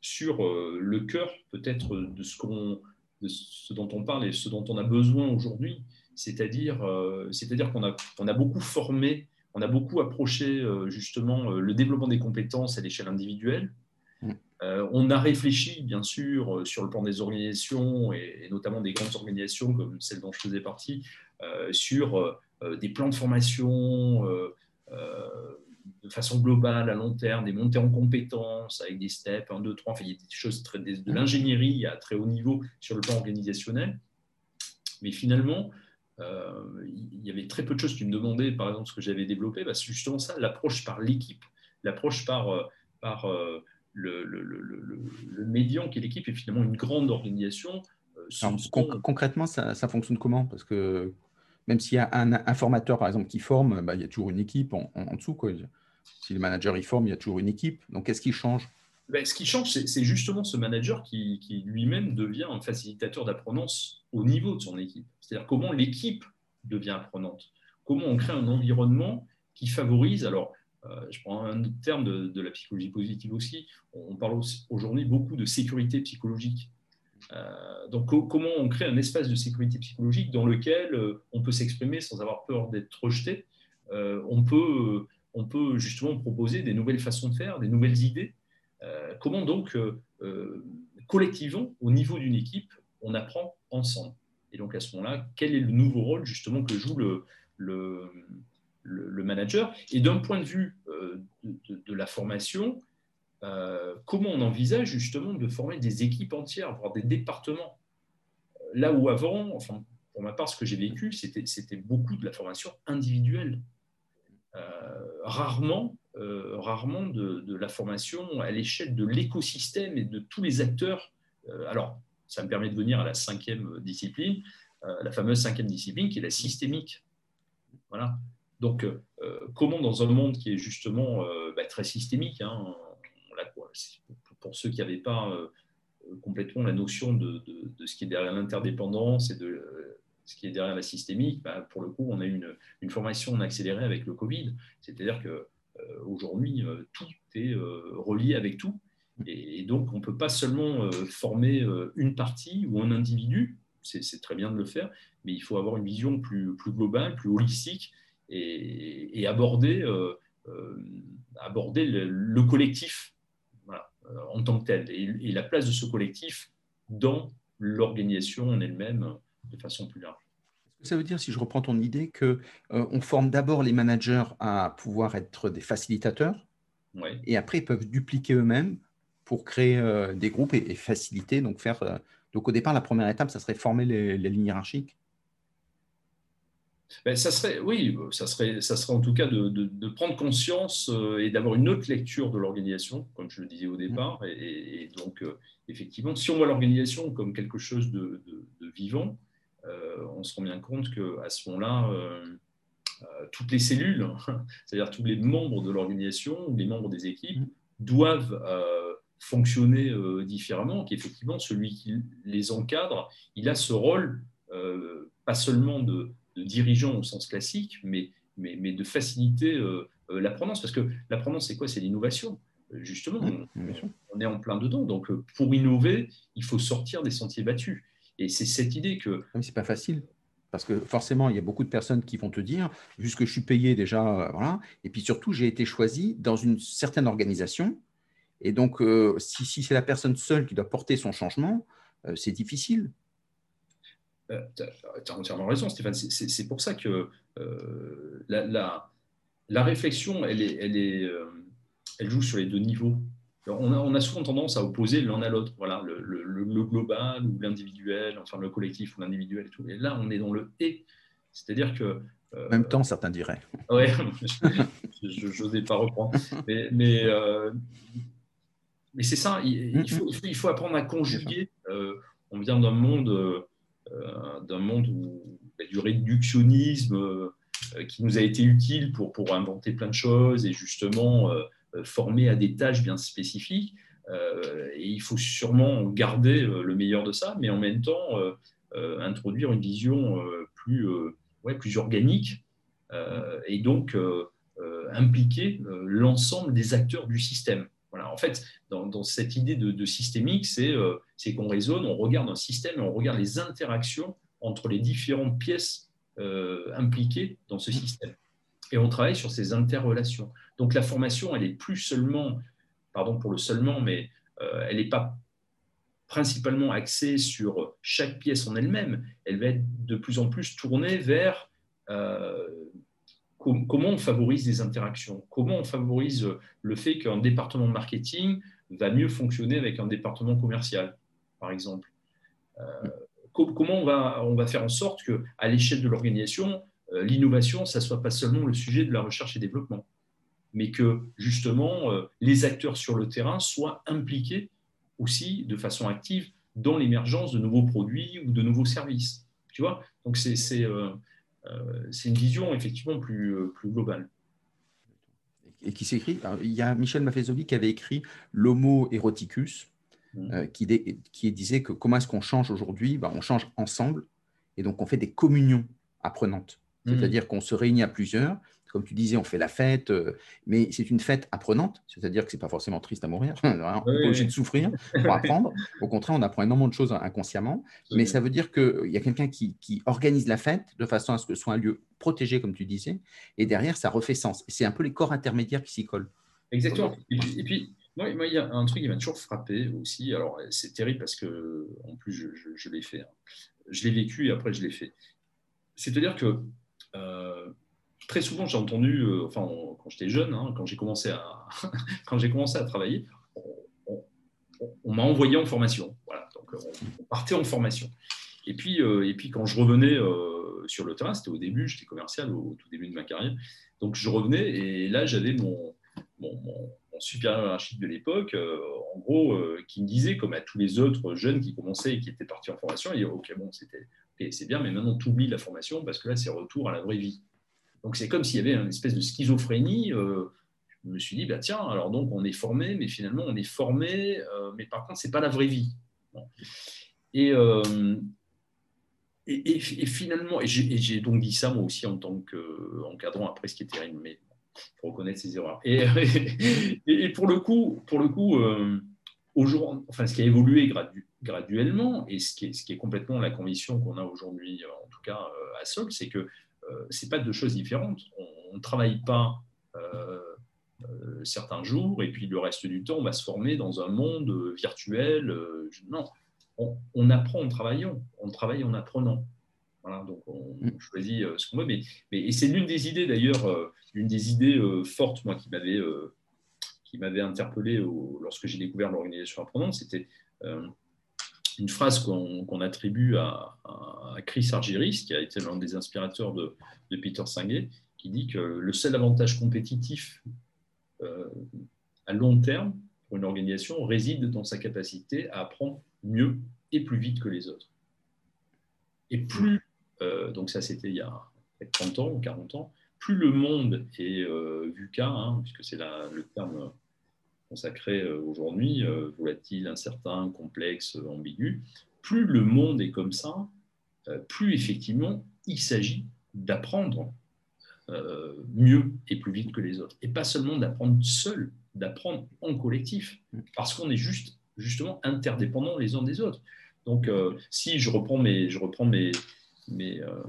sur euh, le cœur peut-être de ce, qu'on, de ce dont on parle et ce dont on a besoin aujourd'hui. C'est-à-dire, euh, c'est-à-dire qu'on a, on a beaucoup formé, on a beaucoup approché euh, justement le développement des compétences à l'échelle individuelle. Mm. on a réfléchi, bien sûr, sur le plan des organisations et, et, notamment des grandes organisations comme celle dont je faisais partie, sur des plans de formation de façon globale, à long terme, des montées en compétences avec des steps, 1, 2, 3, enfin, il y a des choses très, de, mmh. l'ingénierie à très haut niveau sur le plan organisationnel. Mais finalement, euh, il y avait très peu de choses. Tu me demandais, par exemple, ce que j'avais développé, bah, c'est justement ça, l'approche par l'équipe, l'approche par, euh, par euh, le, le, le, le, médian qui est l'équipe, et finalement une grande organisation. concrètement, ça, ça, fonctionne comment? Parce que même s'il y a un, formateur, par exemple, qui forme, bah, il y a toujours une équipe en, en dessous. Quoi. Si le manager y forme, il y a toujours une équipe. Donc, qu'est-ce qui change? Ben, Ce qui change, c'est justement ce manager qui, lui-même devient un facilitateur d'apprenance au niveau de son équipe. C'est-à-dire comment l'équipe devient apprenante. Comment on crée un environnement qui favorise. Alors, euh, je prends un autre terme de, la psychologie positive aussi. On, parle aujourd'hui beaucoup de sécurité psychologique. Euh, donc, comment on crée un espace de sécurité psychologique dans lequel euh, on peut s'exprimer sans avoir peur d'être rejeté. on peut on peut justement proposer des nouvelles façons de faire, des nouvelles idées. Euh, comment donc, euh, euh, collectivement, au niveau d'une équipe, on apprend ensemble? Et donc à ce moment-là, quel est le nouveau rôle justement que joue le, le, manager? Et d'un point de vue de, la formation, comment on envisage justement de former des équipes entières, voire des départements? Là où avant, enfin, pour ma part, ce que j'ai vécu, c'était beaucoup de la formation individuelle. Euh, rarement, euh, rarement de, la formation à l'échelle de l'écosystème et de tous les acteurs. Euh, alors, ça me permet de venir à la cinquième discipline, la fameuse cinquième discipline qui est la systémique. Voilà. Donc, comment dans un monde qui est justement bah, très systémique, hein, pour ceux qui n'avaient pas complètement la notion de, de, ce qui est derrière l'interdépendance et de ce qui est derrière la systémique, bah, pour le coup, on a eu une, formation en accéléré avec le Covid. C'est-à-dire qu'aujourd'hui, euh, euh, tout est euh, relié avec tout. Et, donc, on ne peut pas seulement former une partie ou un individu, c'est très bien de le faire, mais il faut avoir une vision plus, globale, plus holistique et, aborder, aborder le, collectif en tant que tel et, et, la place de ce collectif dans l'organisation en elle-même de façon plus large. Ça veut dire, si je reprends ton idée, qu'on euh, on forme d'abord les managers à pouvoir être des facilitateurs, et après ils peuvent dupliquer eux-mêmes pour créer euh, des groupes et, faciliter, donc faire. Euh, donc au départ, la première étape, ça serait former les, lignes hiérarchiques? Ben, ça serait, oui, ça serait, ça serait en tout cas de, prendre conscience et d'avoir une autre lecture de l'organisation, comme je le disais au départ. Et, donc, effectivement, si on voit l'organisation comme quelque chose de, vivant, on se rend bien compte qu'à ce moment-là, toutes les cellules, <laughs> c'est-à-dire tous les membres de l'organisation, les membres des équipes, doivent fonctionner différemment, qu'effectivement, celui qui les encadre, il a ce rôle, pas seulement de, de, dirigeant au sens classique, mais, mais, mais de faciliter l'apprenance. Parce que l'apprenance, c'est quoi? C'est l'innovation justement, on, est en plein dedans. Donc, euh, pour innover, il faut sortir des sentiers battus. Et c'est cette idée que. Mais c'est pas facile. Parce que forcément, il y a beaucoup de personnes qui vont te dire, vu que je suis payé déjà, euh, voilà. Et puis surtout, j'ai été choisi dans une certaine organisation. Et donc, euh, si, c'est la personne seule qui doit porter son changement, c'est difficile. tu as, entièrement raison, Stéphane. C'est pour ça que la, la, la, réflexion, elle est, elle est elle joue sur les deux niveaux. On, a, souvent tendance à opposer l'un à l'autre, voilà, le, global ou l'individuel, enfin le collectif ou l'individuel et tout. Et là, on est dans le et. C'est-à-dire que. Euh, en même temps, certains diraient. Oui, <laughs> je n'osais pas reprendre. Mais, mais, euh, c'est ça, il, faut, apprendre à conjuguer. Euh, on vient d'un monde, d'un monde où il y a du réductionnisme qui nous a été utile pour, pour inventer plein de choses et justement formés à des tâches bien spécifiques. Euh, et il faut sûrement garder euh, le meilleur de ça, mais en même temps introduire une vision plus, ouais, plus organique et donc impliquer l'ensemble des acteurs du système. Voilà. En fait, dans, cette idée de, systémique, c'est qu'on raisonne, on regarde un système et on regarde les interactions entre les différentes pièces impliquées dans ce système. Et on travaille sur ces interrelations. Donc la formation, elle est plus seulement, pardon pour le seulement, mais euh, elle n'est pas principalement axée sur chaque pièce en elle-même. Elle va être de plus en plus tournée vers euh, comment on favorise les interactions, comment on favorise le fait qu'un département de marketing va mieux fonctionner avec un département commercial, par exemple. Euh, comment on va, on va faire en sorte qu'à l'échelle de l'organisation, l'innovation, ça ne soit pas seulement le sujet de la recherche et développement mais que justement euh, les acteurs sur le terrain soient impliqués aussi de façon active dans l'émergence de nouveaux produits ou de nouveaux services. Tu vois? Donc c'est euh, euh, une vision effectivement plus, plus globale. Et qui s'écrit, il y a Michel Maffezoli qui avait écrit L'Homo eroticus, mmh. qui, qui, disait que comment est-ce qu'on change aujourd'hui? Ben, On change ensemble, et donc on fait des communions apprenantes. Mmh. C'est-à-dire qu'on se réunit à plusieurs, comme tu disais, on fait la fête, euh, mais c'est une fête apprenante, c'est-à-dire que ce n'est pas forcément triste à mourir, <laughs> on n'est pas obligé de souffrir pour <laughs> apprendre. Au contraire, on apprend énormément de choses inconsciemment, mais ça veut dire qu'il y a quelqu'un qui, organise la fête de façon à ce que ce soit un lieu protégé, comme tu disais, et derrière, ça refait sens. C'est un peu les corps intermédiaires qui s'y collent. Exactement. Et puis, moi, il y a un truc qui m'a toujours frappé aussi. Alors, c'est terrible parce que, en plus, je, l'ai fait. Hein. Je l'ai vécu et après, je l'ai fait. C'est-à-dire que euh, très souvent, j'ai entendu, euh, enfin, quand j'étais jeune, hein, quand j'ai commencé à, <laughs> commencé à travailler, on, m'a envoyé en formation. Voilà, donc on, partait en formation. Et puis, euh, et puis quand je revenais euh, sur le terrain, c'était au début, j'étais commercial au, tout début de ma carrière, donc je revenais et là j'avais mon, mon, supérieur hiérarchique de l'époque, en gros, qui me disait, comme à tous les autres jeunes qui commençaient et qui étaient partis en formation, il dit, ok, bon, c'était, c'est bien, mais maintenant tu oublies la formation parce que là c'est retour à la vraie vie. Donc c'est comme s'il y avait une espèce de schizophrénie. Euh, je me suis dit, bah, tiens, alors donc on est formé, mais finalement on est formé, euh, mais par contre, ce n'est pas la vraie vie. Euh, et, et, finalement, et j'ai donc dit ça moi aussi en tant qu'encadrant, après ce qui est terrible, mais pour reconnaître ses erreurs. Et, <laughs> pour le coup, pour le coup aujourd'hui, enfin, ce qui a évolué graduellement, et ce qui, est, ce qui est complètement la conviction qu'on a aujourd'hui, en tout cas à Sol, c'est que euh, c'est pas deux choses différentes. On ne travaille pas euh, euh, certains jours et puis le reste du temps, on va se former dans un monde virtuel. non, on, apprend en travaillant, on travaille en apprenant. Voilà, donc on, mm. choisit ce qu'on veut. Mais, mais et c'est l'une des idées d'ailleurs, l'une des idées fortes moi qui m'avait qui m'avait interpellé lorsque j'ai découvert l'organisation apprenante, c'était une phrase qu'on attribue à, Chris Argyris, qui a été l'un des inspirateurs de, Peter Senge, qui dit que le seul avantage compétitif euh, à long terme pour une organisation réside dans sa capacité à apprendre mieux et plus vite que les autres. Et plus, donc ça c'était il y a 30 ans ou 40 ans, plus le monde est vu qu'à, hein, puisque c'est le terme consacré aujourd'hui, volatile, incertain, complexe, ambigu, plus le monde est comme ça, plus effectivement il s'agit d'apprendre euh, mieux et plus vite que les autres. Et pas seulement d'apprendre seul, d'apprendre en collectif, parce qu'on est juste, justement interdépendants les uns des autres. Donc, euh, si je reprends mes, je reprends mes, euh,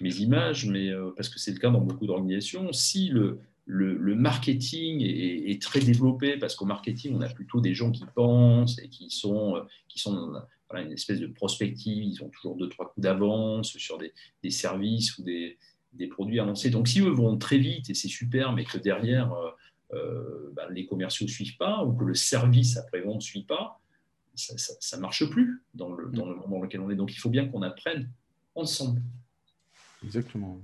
mes images, mais, parce que c'est le cas dans beaucoup d'organisations, si le, le, marketing est, très développé, parce qu'au marketing, on a plutôt des gens qui pensent et qui sont, qui sont voilà, une espèce de prospective, ils ont toujours deux, trois coups d'avance sur des, des, services ou des, des produits annoncés. Donc, si eux vont très vite et c'est super, mais que derrière, euh, euh, bah, les commerciaux ne suivent pas ou que le service après-vente ne suit pas, ça ne marche plus dans le, dans le monde dans lequel on est. Donc, il faut bien qu'on apprenne ensemble. Exactement.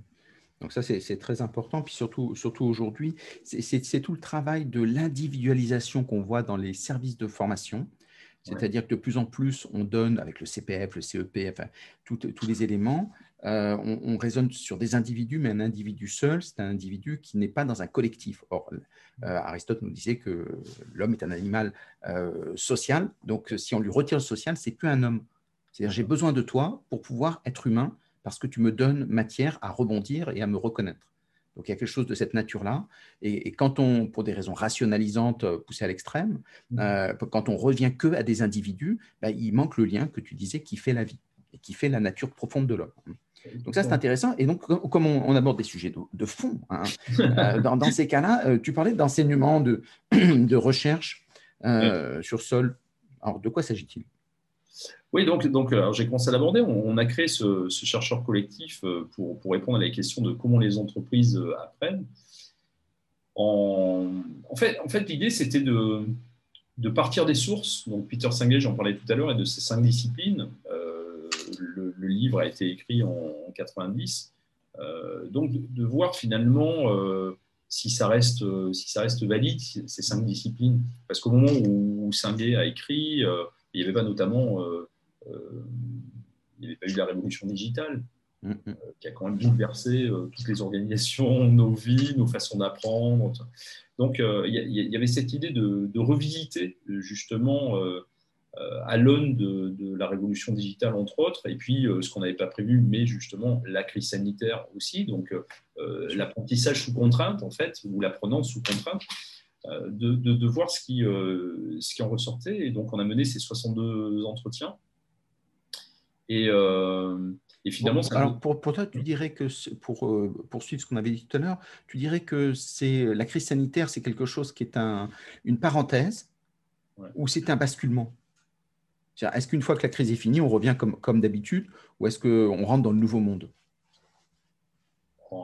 Donc ça, c'est très important. Puis surtout, surtout aujourd'hui, c'est tout le travail de l'individualisation qu'on voit dans les services de formation. C'est-à-dire que de plus en plus, on donne avec le CPF, le CEP, enfin, tous les éléments, euh, on, raisonne sur des individus, mais un individu seul, c'est un individu qui n'est pas dans un collectif. Or, euh, Aristote nous disait que l'homme est un animal euh, social, donc si on lui retire le social, c'est plus un homme. C'est-à-dire, j'ai besoin de toi pour pouvoir être humain, parce que tu me donnes matière à rebondir et à me reconnaître. Donc il y a quelque chose de cette nature-là. Et, quand on, pour des raisons rationalisantes poussées à l'extrême, mmh. quand on revient que à des individus, bah, il manque le lien que tu disais qui fait la vie et qui fait la nature profonde de l'homme. Donc ça, c'est intéressant. Et donc, comme on, aborde des sujets de, fond, hein, <laughs> euh, dans, ces cas-là, euh, tu parlais d'enseignement, de, <clears throat> de recherche euh, sur sol. Alors, de quoi s'agit-il? Oui, donc, donc j'ai commencé à l'aborder. On, a créé ce, chercheur collectif pour, pour, répondre à la question de comment les entreprises apprennent. En, en fait, en fait l'idée, c'était de, de partir des sources. Donc, Peter Senge, j'en parlais tout à l'heure, et de ces cinq disciplines le, livre a été écrit en, 90. Euh, donc, de, voir finalement euh, si, ça reste, si ça reste valide, ces cinq disciplines. Parce qu'au moment où Singuet a écrit, euh, il n'y avait pas notamment il n'y avait pas eu la révolution digitale, mm-hmm. qui a quand même bouleversé toutes les organisations, <laughs> nos vies, nos façons d'apprendre. Donc, il y, avait cette idée de, de revisiter justement euh, à l'aune de, la révolution digitale, entre autres, et puis euh, ce qu'on n'avait pas prévu, mais justement la crise sanitaire aussi, donc euh, l'apprentissage sous contrainte, en fait, ou l'apprenant sous contrainte, de, voir ce qui, ce qui en ressortait. Et donc, on a mené ces 62 entretiens. Et, finalement, alors pour, toi, tu dirais que pour poursuivre ce qu'on avait dit tout à l'heure, tu dirais que c'est la crise sanitaire, c'est quelque chose qui est un, une parenthèse ou c'est un basculement? Est-ce qu'une fois que la crise est finie, on revient comme, comme d'habitude ou est-ce qu'on rentre dans le nouveau monde?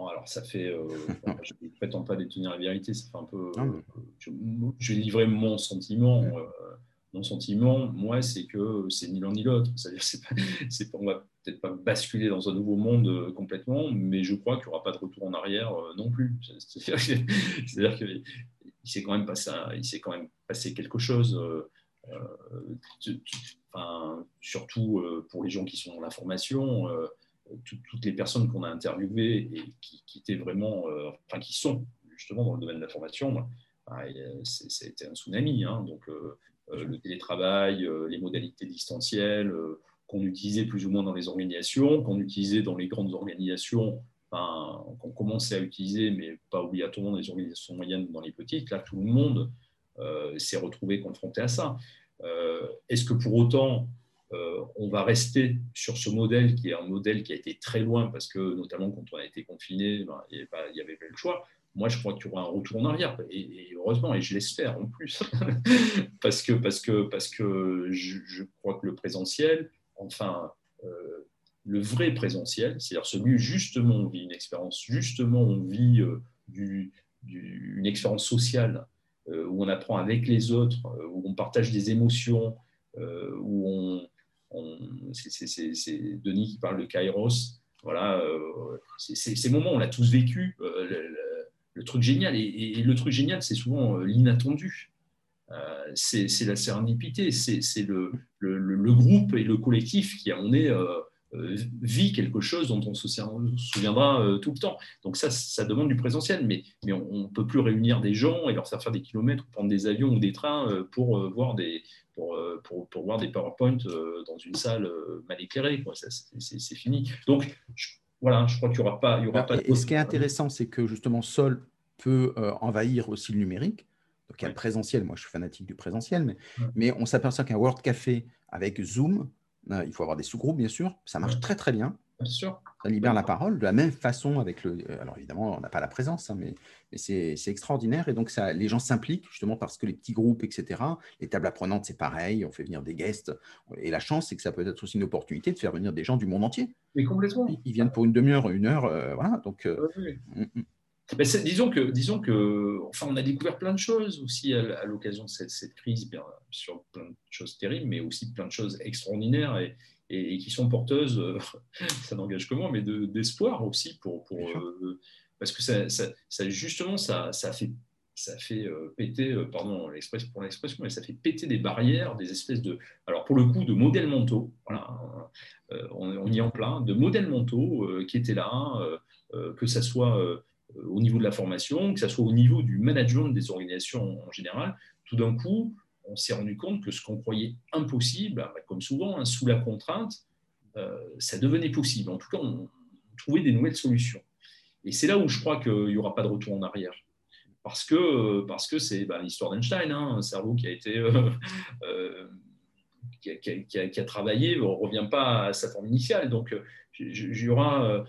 Alors ça fait, euh, <laughs> je ne prétends pas détenir la vérité, ça fait un peu, je, vais livrer mon sentiment. Euh, mon sentiment, moi, c'est que c'est ni l'un ni l'autre. C'est-à-dire, c'est <laughs> c'est on va peut-être pas basculer dans un nouveau monde euh, complètement, mais je crois qu'il n'y aura pas de retour en arrière non plus. <laughs> C'est-à-dire qu'il s'est quand même passé, il s'est quand même passé quelque chose. Euh, enfin, surtout euh, pour les gens qui sont dans la formation, euh, toutes les personnes qu'on a interviewées et qui, étaient vraiment, enfin qui sont justement dans le domaine de la formation, c'était un tsunami. Hein. donc le télétravail, les modalités distancielles qu'on utilisait plus ou moins dans les organisations, qu'on utilisait dans les grandes organisations, enfin, qu'on commençait à utiliser, mais pas obligatoirement dans les organisations moyennes ou dans les petites. Là, tout le monde s'est retrouvé confronté à ça. Euh, est-ce que pour autant, euh, on va rester sur ce modèle qui est un modèle qui a été très loin parce que notamment quand on a été confiné, ben, il n'y avait, pas le choix. Moi, je crois qu'il y aura un retour en arrière, et, heureusement, et je l'espère en plus, <laughs> parce que, parce que, parce que je, crois que le présentiel, enfin, euh, le vrai présentiel, c'est-à-dire celui où justement on vit une expérience, justement on vit du, une expérience sociale euh, où on apprend avec les autres, euh, où on partage des émotions, euh, où on, c'est Denis qui parle de Kairos. Voilà, ces moments, on l'a tous vécu. Le, truc génial, et, le truc génial, c'est souvent l'inattendu. c'est la sérendipité, c'est le, le, groupe et le collectif qui a emmené vit quelque chose dont on se souviendra tout le temps. Donc ça, ça demande du présentiel, mais, mais on ne peut plus réunir des gens et leur faire faire des kilomètres, prendre des avions ou des trains pour voir des, pour, pour, pour, voir des PowerPoint dans une salle mal éclairée. C'est fini. Donc, voilà, je crois qu'il n'y aura pas. Il y aura pas et, ce qui est intéressant, c'est que justement, Sol peut envahir aussi le numérique. Donc, il y a le présentiel. Moi, je suis fanatique du présentiel, mais, mais on s'aperçoit qu'un World Café avec Zoom, euh, il faut avoir des sous-groupes, bien sûr. Ça marche très, très bien. Bien sûr. Ça libère la parole de la même façon avec le. Euh, alors, évidemment, on n'a pas la présence, hein, mais, mais c'est extraordinaire. Et donc, ça, les gens s'impliquent justement parce que les petits groupes, etc., les tables apprenantes, c'est pareil. On fait venir des guests. Et la chance, c'est que ça peut être aussi une opportunité de faire venir des gens du monde entier. Mais complètement. Ils, viennent pour une demi-heure, une heure. Euh, voilà. Donc. Mm, disons que, disons que, enfin, on a découvert plein de choses aussi à, l'occasion de cette, crise, bien sur plein de choses terribles, mais aussi plein de choses extraordinaires et, et, qui sont porteuses, euh, <laughs> ça n'engage que moi, mais d'espoir aussi pour, pour euh, parce que ça, ça, justement, ça, ça fait ça fait euh, péter, pardon pour l'expression, mais ça fait péter des barrières, des espèces de, alors pour le coup, de modèles mentaux, voilà, on, on, y est en plein, de modèles mentaux qui étaient là, que ça soit au niveau de la formation, que ce soit au niveau du management des organisations en général, tout d'un coup, on s'est rendu compte que ce qu'on croyait impossible, bah, comme souvent, hein, sous la contrainte, euh, ça devenait possible. En tout cas, on, trouvait des nouvelles solutions. Et c'est là où je crois qu'il n'y aura pas de retour en arrière. Parce que parce que c'est bah, l'histoire d'Einstein, hein, un cerveau qui a été euh, <laughs> qui, a, travaillé ne revient pas à sa forme initiale. Donc, il y aura,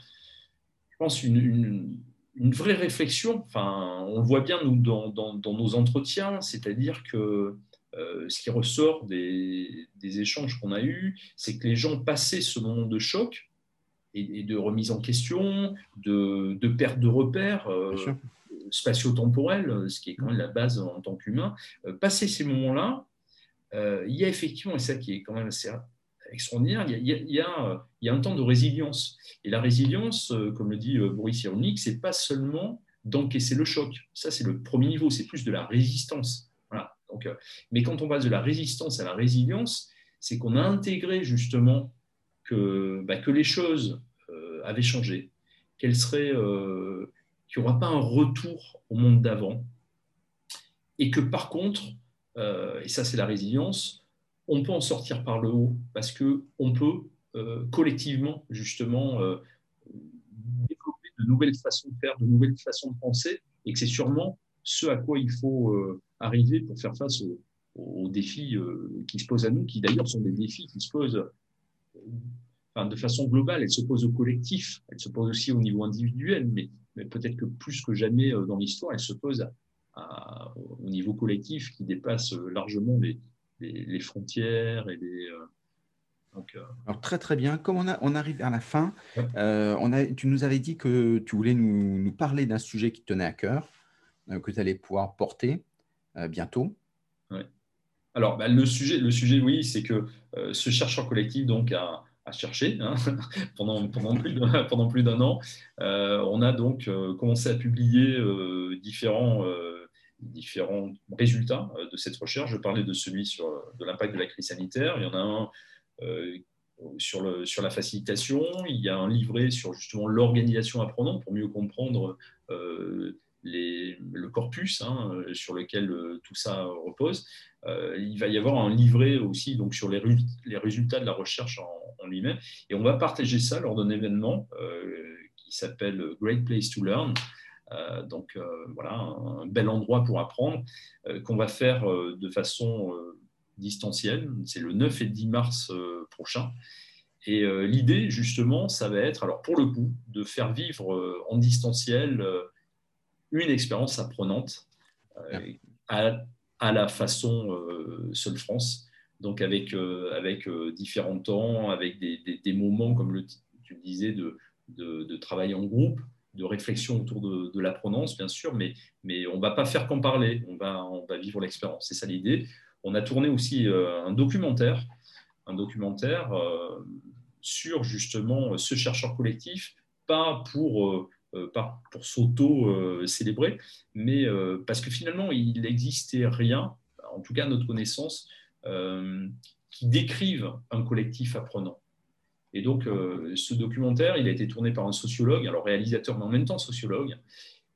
je pense, une vraie réflexion. Enfin, on le voit bien nous, dans, nos entretiens, c'est-à-dire que euh, ce qui ressort des, échanges qu'on a eus, c'est que les gens passaient ce moment de choc et, de remise en question, de, perte de repères euh, spatio-temporels, ce qui est quand même la base en tant qu'humain, euh, passer ces moments-là, il y a effectivement, et ça qui est quand même assez extraordinaire, il y, a, y a, un temps de résilience. Et la résilience, euh, comme le dit euh, Boris Cyrulnik, c'est pas seulement d'encaisser le choc. Ça, c'est le premier niveau, c'est plus de la résistance. Donc, euh, mais quand on passe de la résistance à la résilience, c'est qu'on a intégré justement que, bah, les choses avaient changé, qu'il n'y aura pas un retour au monde d'avant, et que par contre, et ça c'est la résilience, on peut en sortir par le haut parce qu'on peut euh, collectivement, justement, euh, développer de nouvelles façons de faire, de nouvelles façons de penser, et que c'est sûrement ce à quoi il faut euh, arriver pour faire face aux, défis qui se posent à nous, qui d'ailleurs sont des défis qui se posent de façon globale, elles se posent au collectif, elles se posent aussi au niveau individuel, mais, peut-être que plus que jamais dans l'histoire, elles se posent au niveau collectif qui dépasse largement les, les, frontières et les. Euh, donc, euh, Alors très très bien. Comme on, a, on arrive à la fin, euh, on a, tu nous avais dit que tu voulais nous, nous parler d'un sujet qui te tenait à cœur, que tu allais pouvoir porter bientôt. Alors bah, le, sujet, le sujet, oui, c'est que ce chercheur collectif donc, a, a cherché hein, <laughs> pendant, pendant, plus <laughs> pendant plus d'un an. on a donc commencé à publier différents différents résultats euh, de cette recherche. Je parlais de celui sur de l'impact de la crise sanitaire. Il y en a un euh, sur, le, sur la facilitation. Il y a un livret sur justement l'organisation apprenante pour mieux comprendre euh, le corpus hein, sur lequel tout ça repose. il va y avoir un livret aussi donc, sur les, les résultats de la recherche en lui-même. Et on va partager ça lors d'un événement qui s'appelle Great Place to Learn. Euh, donc euh, voilà, un bel endroit pour apprendre euh, qu'on va faire de façon distancielle. C'est le 9 et 10 mars prochain. Et l'idée, justement, ça va être, alors pour le coup, de faire vivre en distanciel une expérience apprenante à, la façon Seule France, donc avec, avec différents temps, avec des, moments, comme le, tu le disais, de, de, de, travail en groupe, de réflexion autour de, la prononce, bien sûr, mais, on ne va pas faire qu'en parler, on va, vivre l'expérience. C'est ça l'idée. On a tourné aussi euh, un documentaire, un documentaire euh, sur justement ce chercheur collectif, pas pour, euh, pas pour s'auto-célébrer, mais parce que finalement, il n'existait rien, en tout cas à notre connaissance, qui décrive un collectif apprenant. Et donc, ce documentaire, il a été tourné par un sociologue, alors réalisateur, mais en même temps sociologue.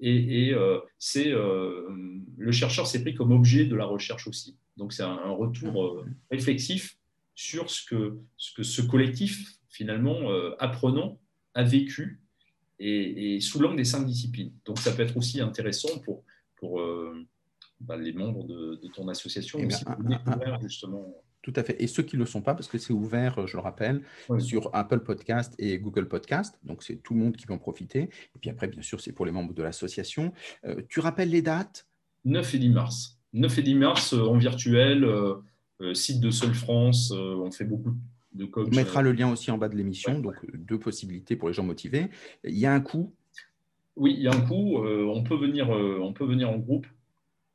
Et, c'est le chercheur s'est pris comme objet de la recherche aussi. Donc, c'est un, retour réflexif sur ce que, ce que ce collectif, finalement, apprenant, a vécu et, sous l'angle des cinq disciplines. Donc, ça peut être aussi intéressant pour, pour bah, les membres de, ton association eh aussi pour découvrir justement. Tout à fait. Et ceux qui ne le sont pas, parce que c'est ouvert, je le rappelle, sur Apple Podcast et Google Podcast. Donc, c'est tout le monde qui va en profiter. Et puis après, bien sûr, c'est pour les membres de l'association. Euh, tu rappelles les dates? 9 et 10 mars. 9 et 10 mars euh, en virtuel, euh, site de Seul France. on fait beaucoup de coachs. On mettra le lien aussi en bas de l'émission. donc, deux possibilités pour les gens motivés. Il y a un coût? Oui, il y a un coût. on, peut venir, on peut venir en groupe.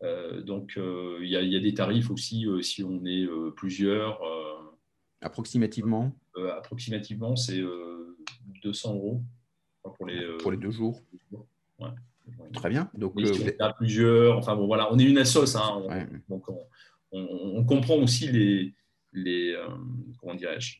Euh, donc, euh, il y, a des tarifs aussi euh, si on est plusieurs. Approximativement Approximativement, c'est 200 euros pour les, pour les deux jours. Très bien. Donc, si on a plusieurs, enfin bon, voilà, on est une assoce, hein, donc on, comprend aussi les, les comment dirais-je,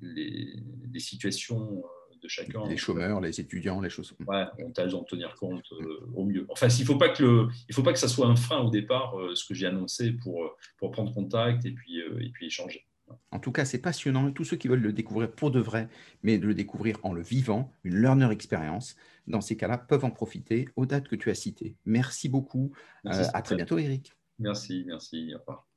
les, les, situations de chacun. Les chômeurs, les étudiants, les choses. Ouais, on tâche d'en tenir compte euh, au mieux. Enfin, il ne faut, pas que le, il faut pas que ça soit un frein au départ, euh, ce que j'ai annoncé, pour, euh, pour prendre contact et puis, et puis échanger. En tout cas, c'est passionnant. Et tous ceux qui veulent le découvrir pour de vrai, mais de le découvrir en le vivant, une learner expérience, dans ces cas-là, peuvent en profiter aux dates que tu as citées. Merci beaucoup. à très bientôt, Eric. Merci, merci. Au revoir.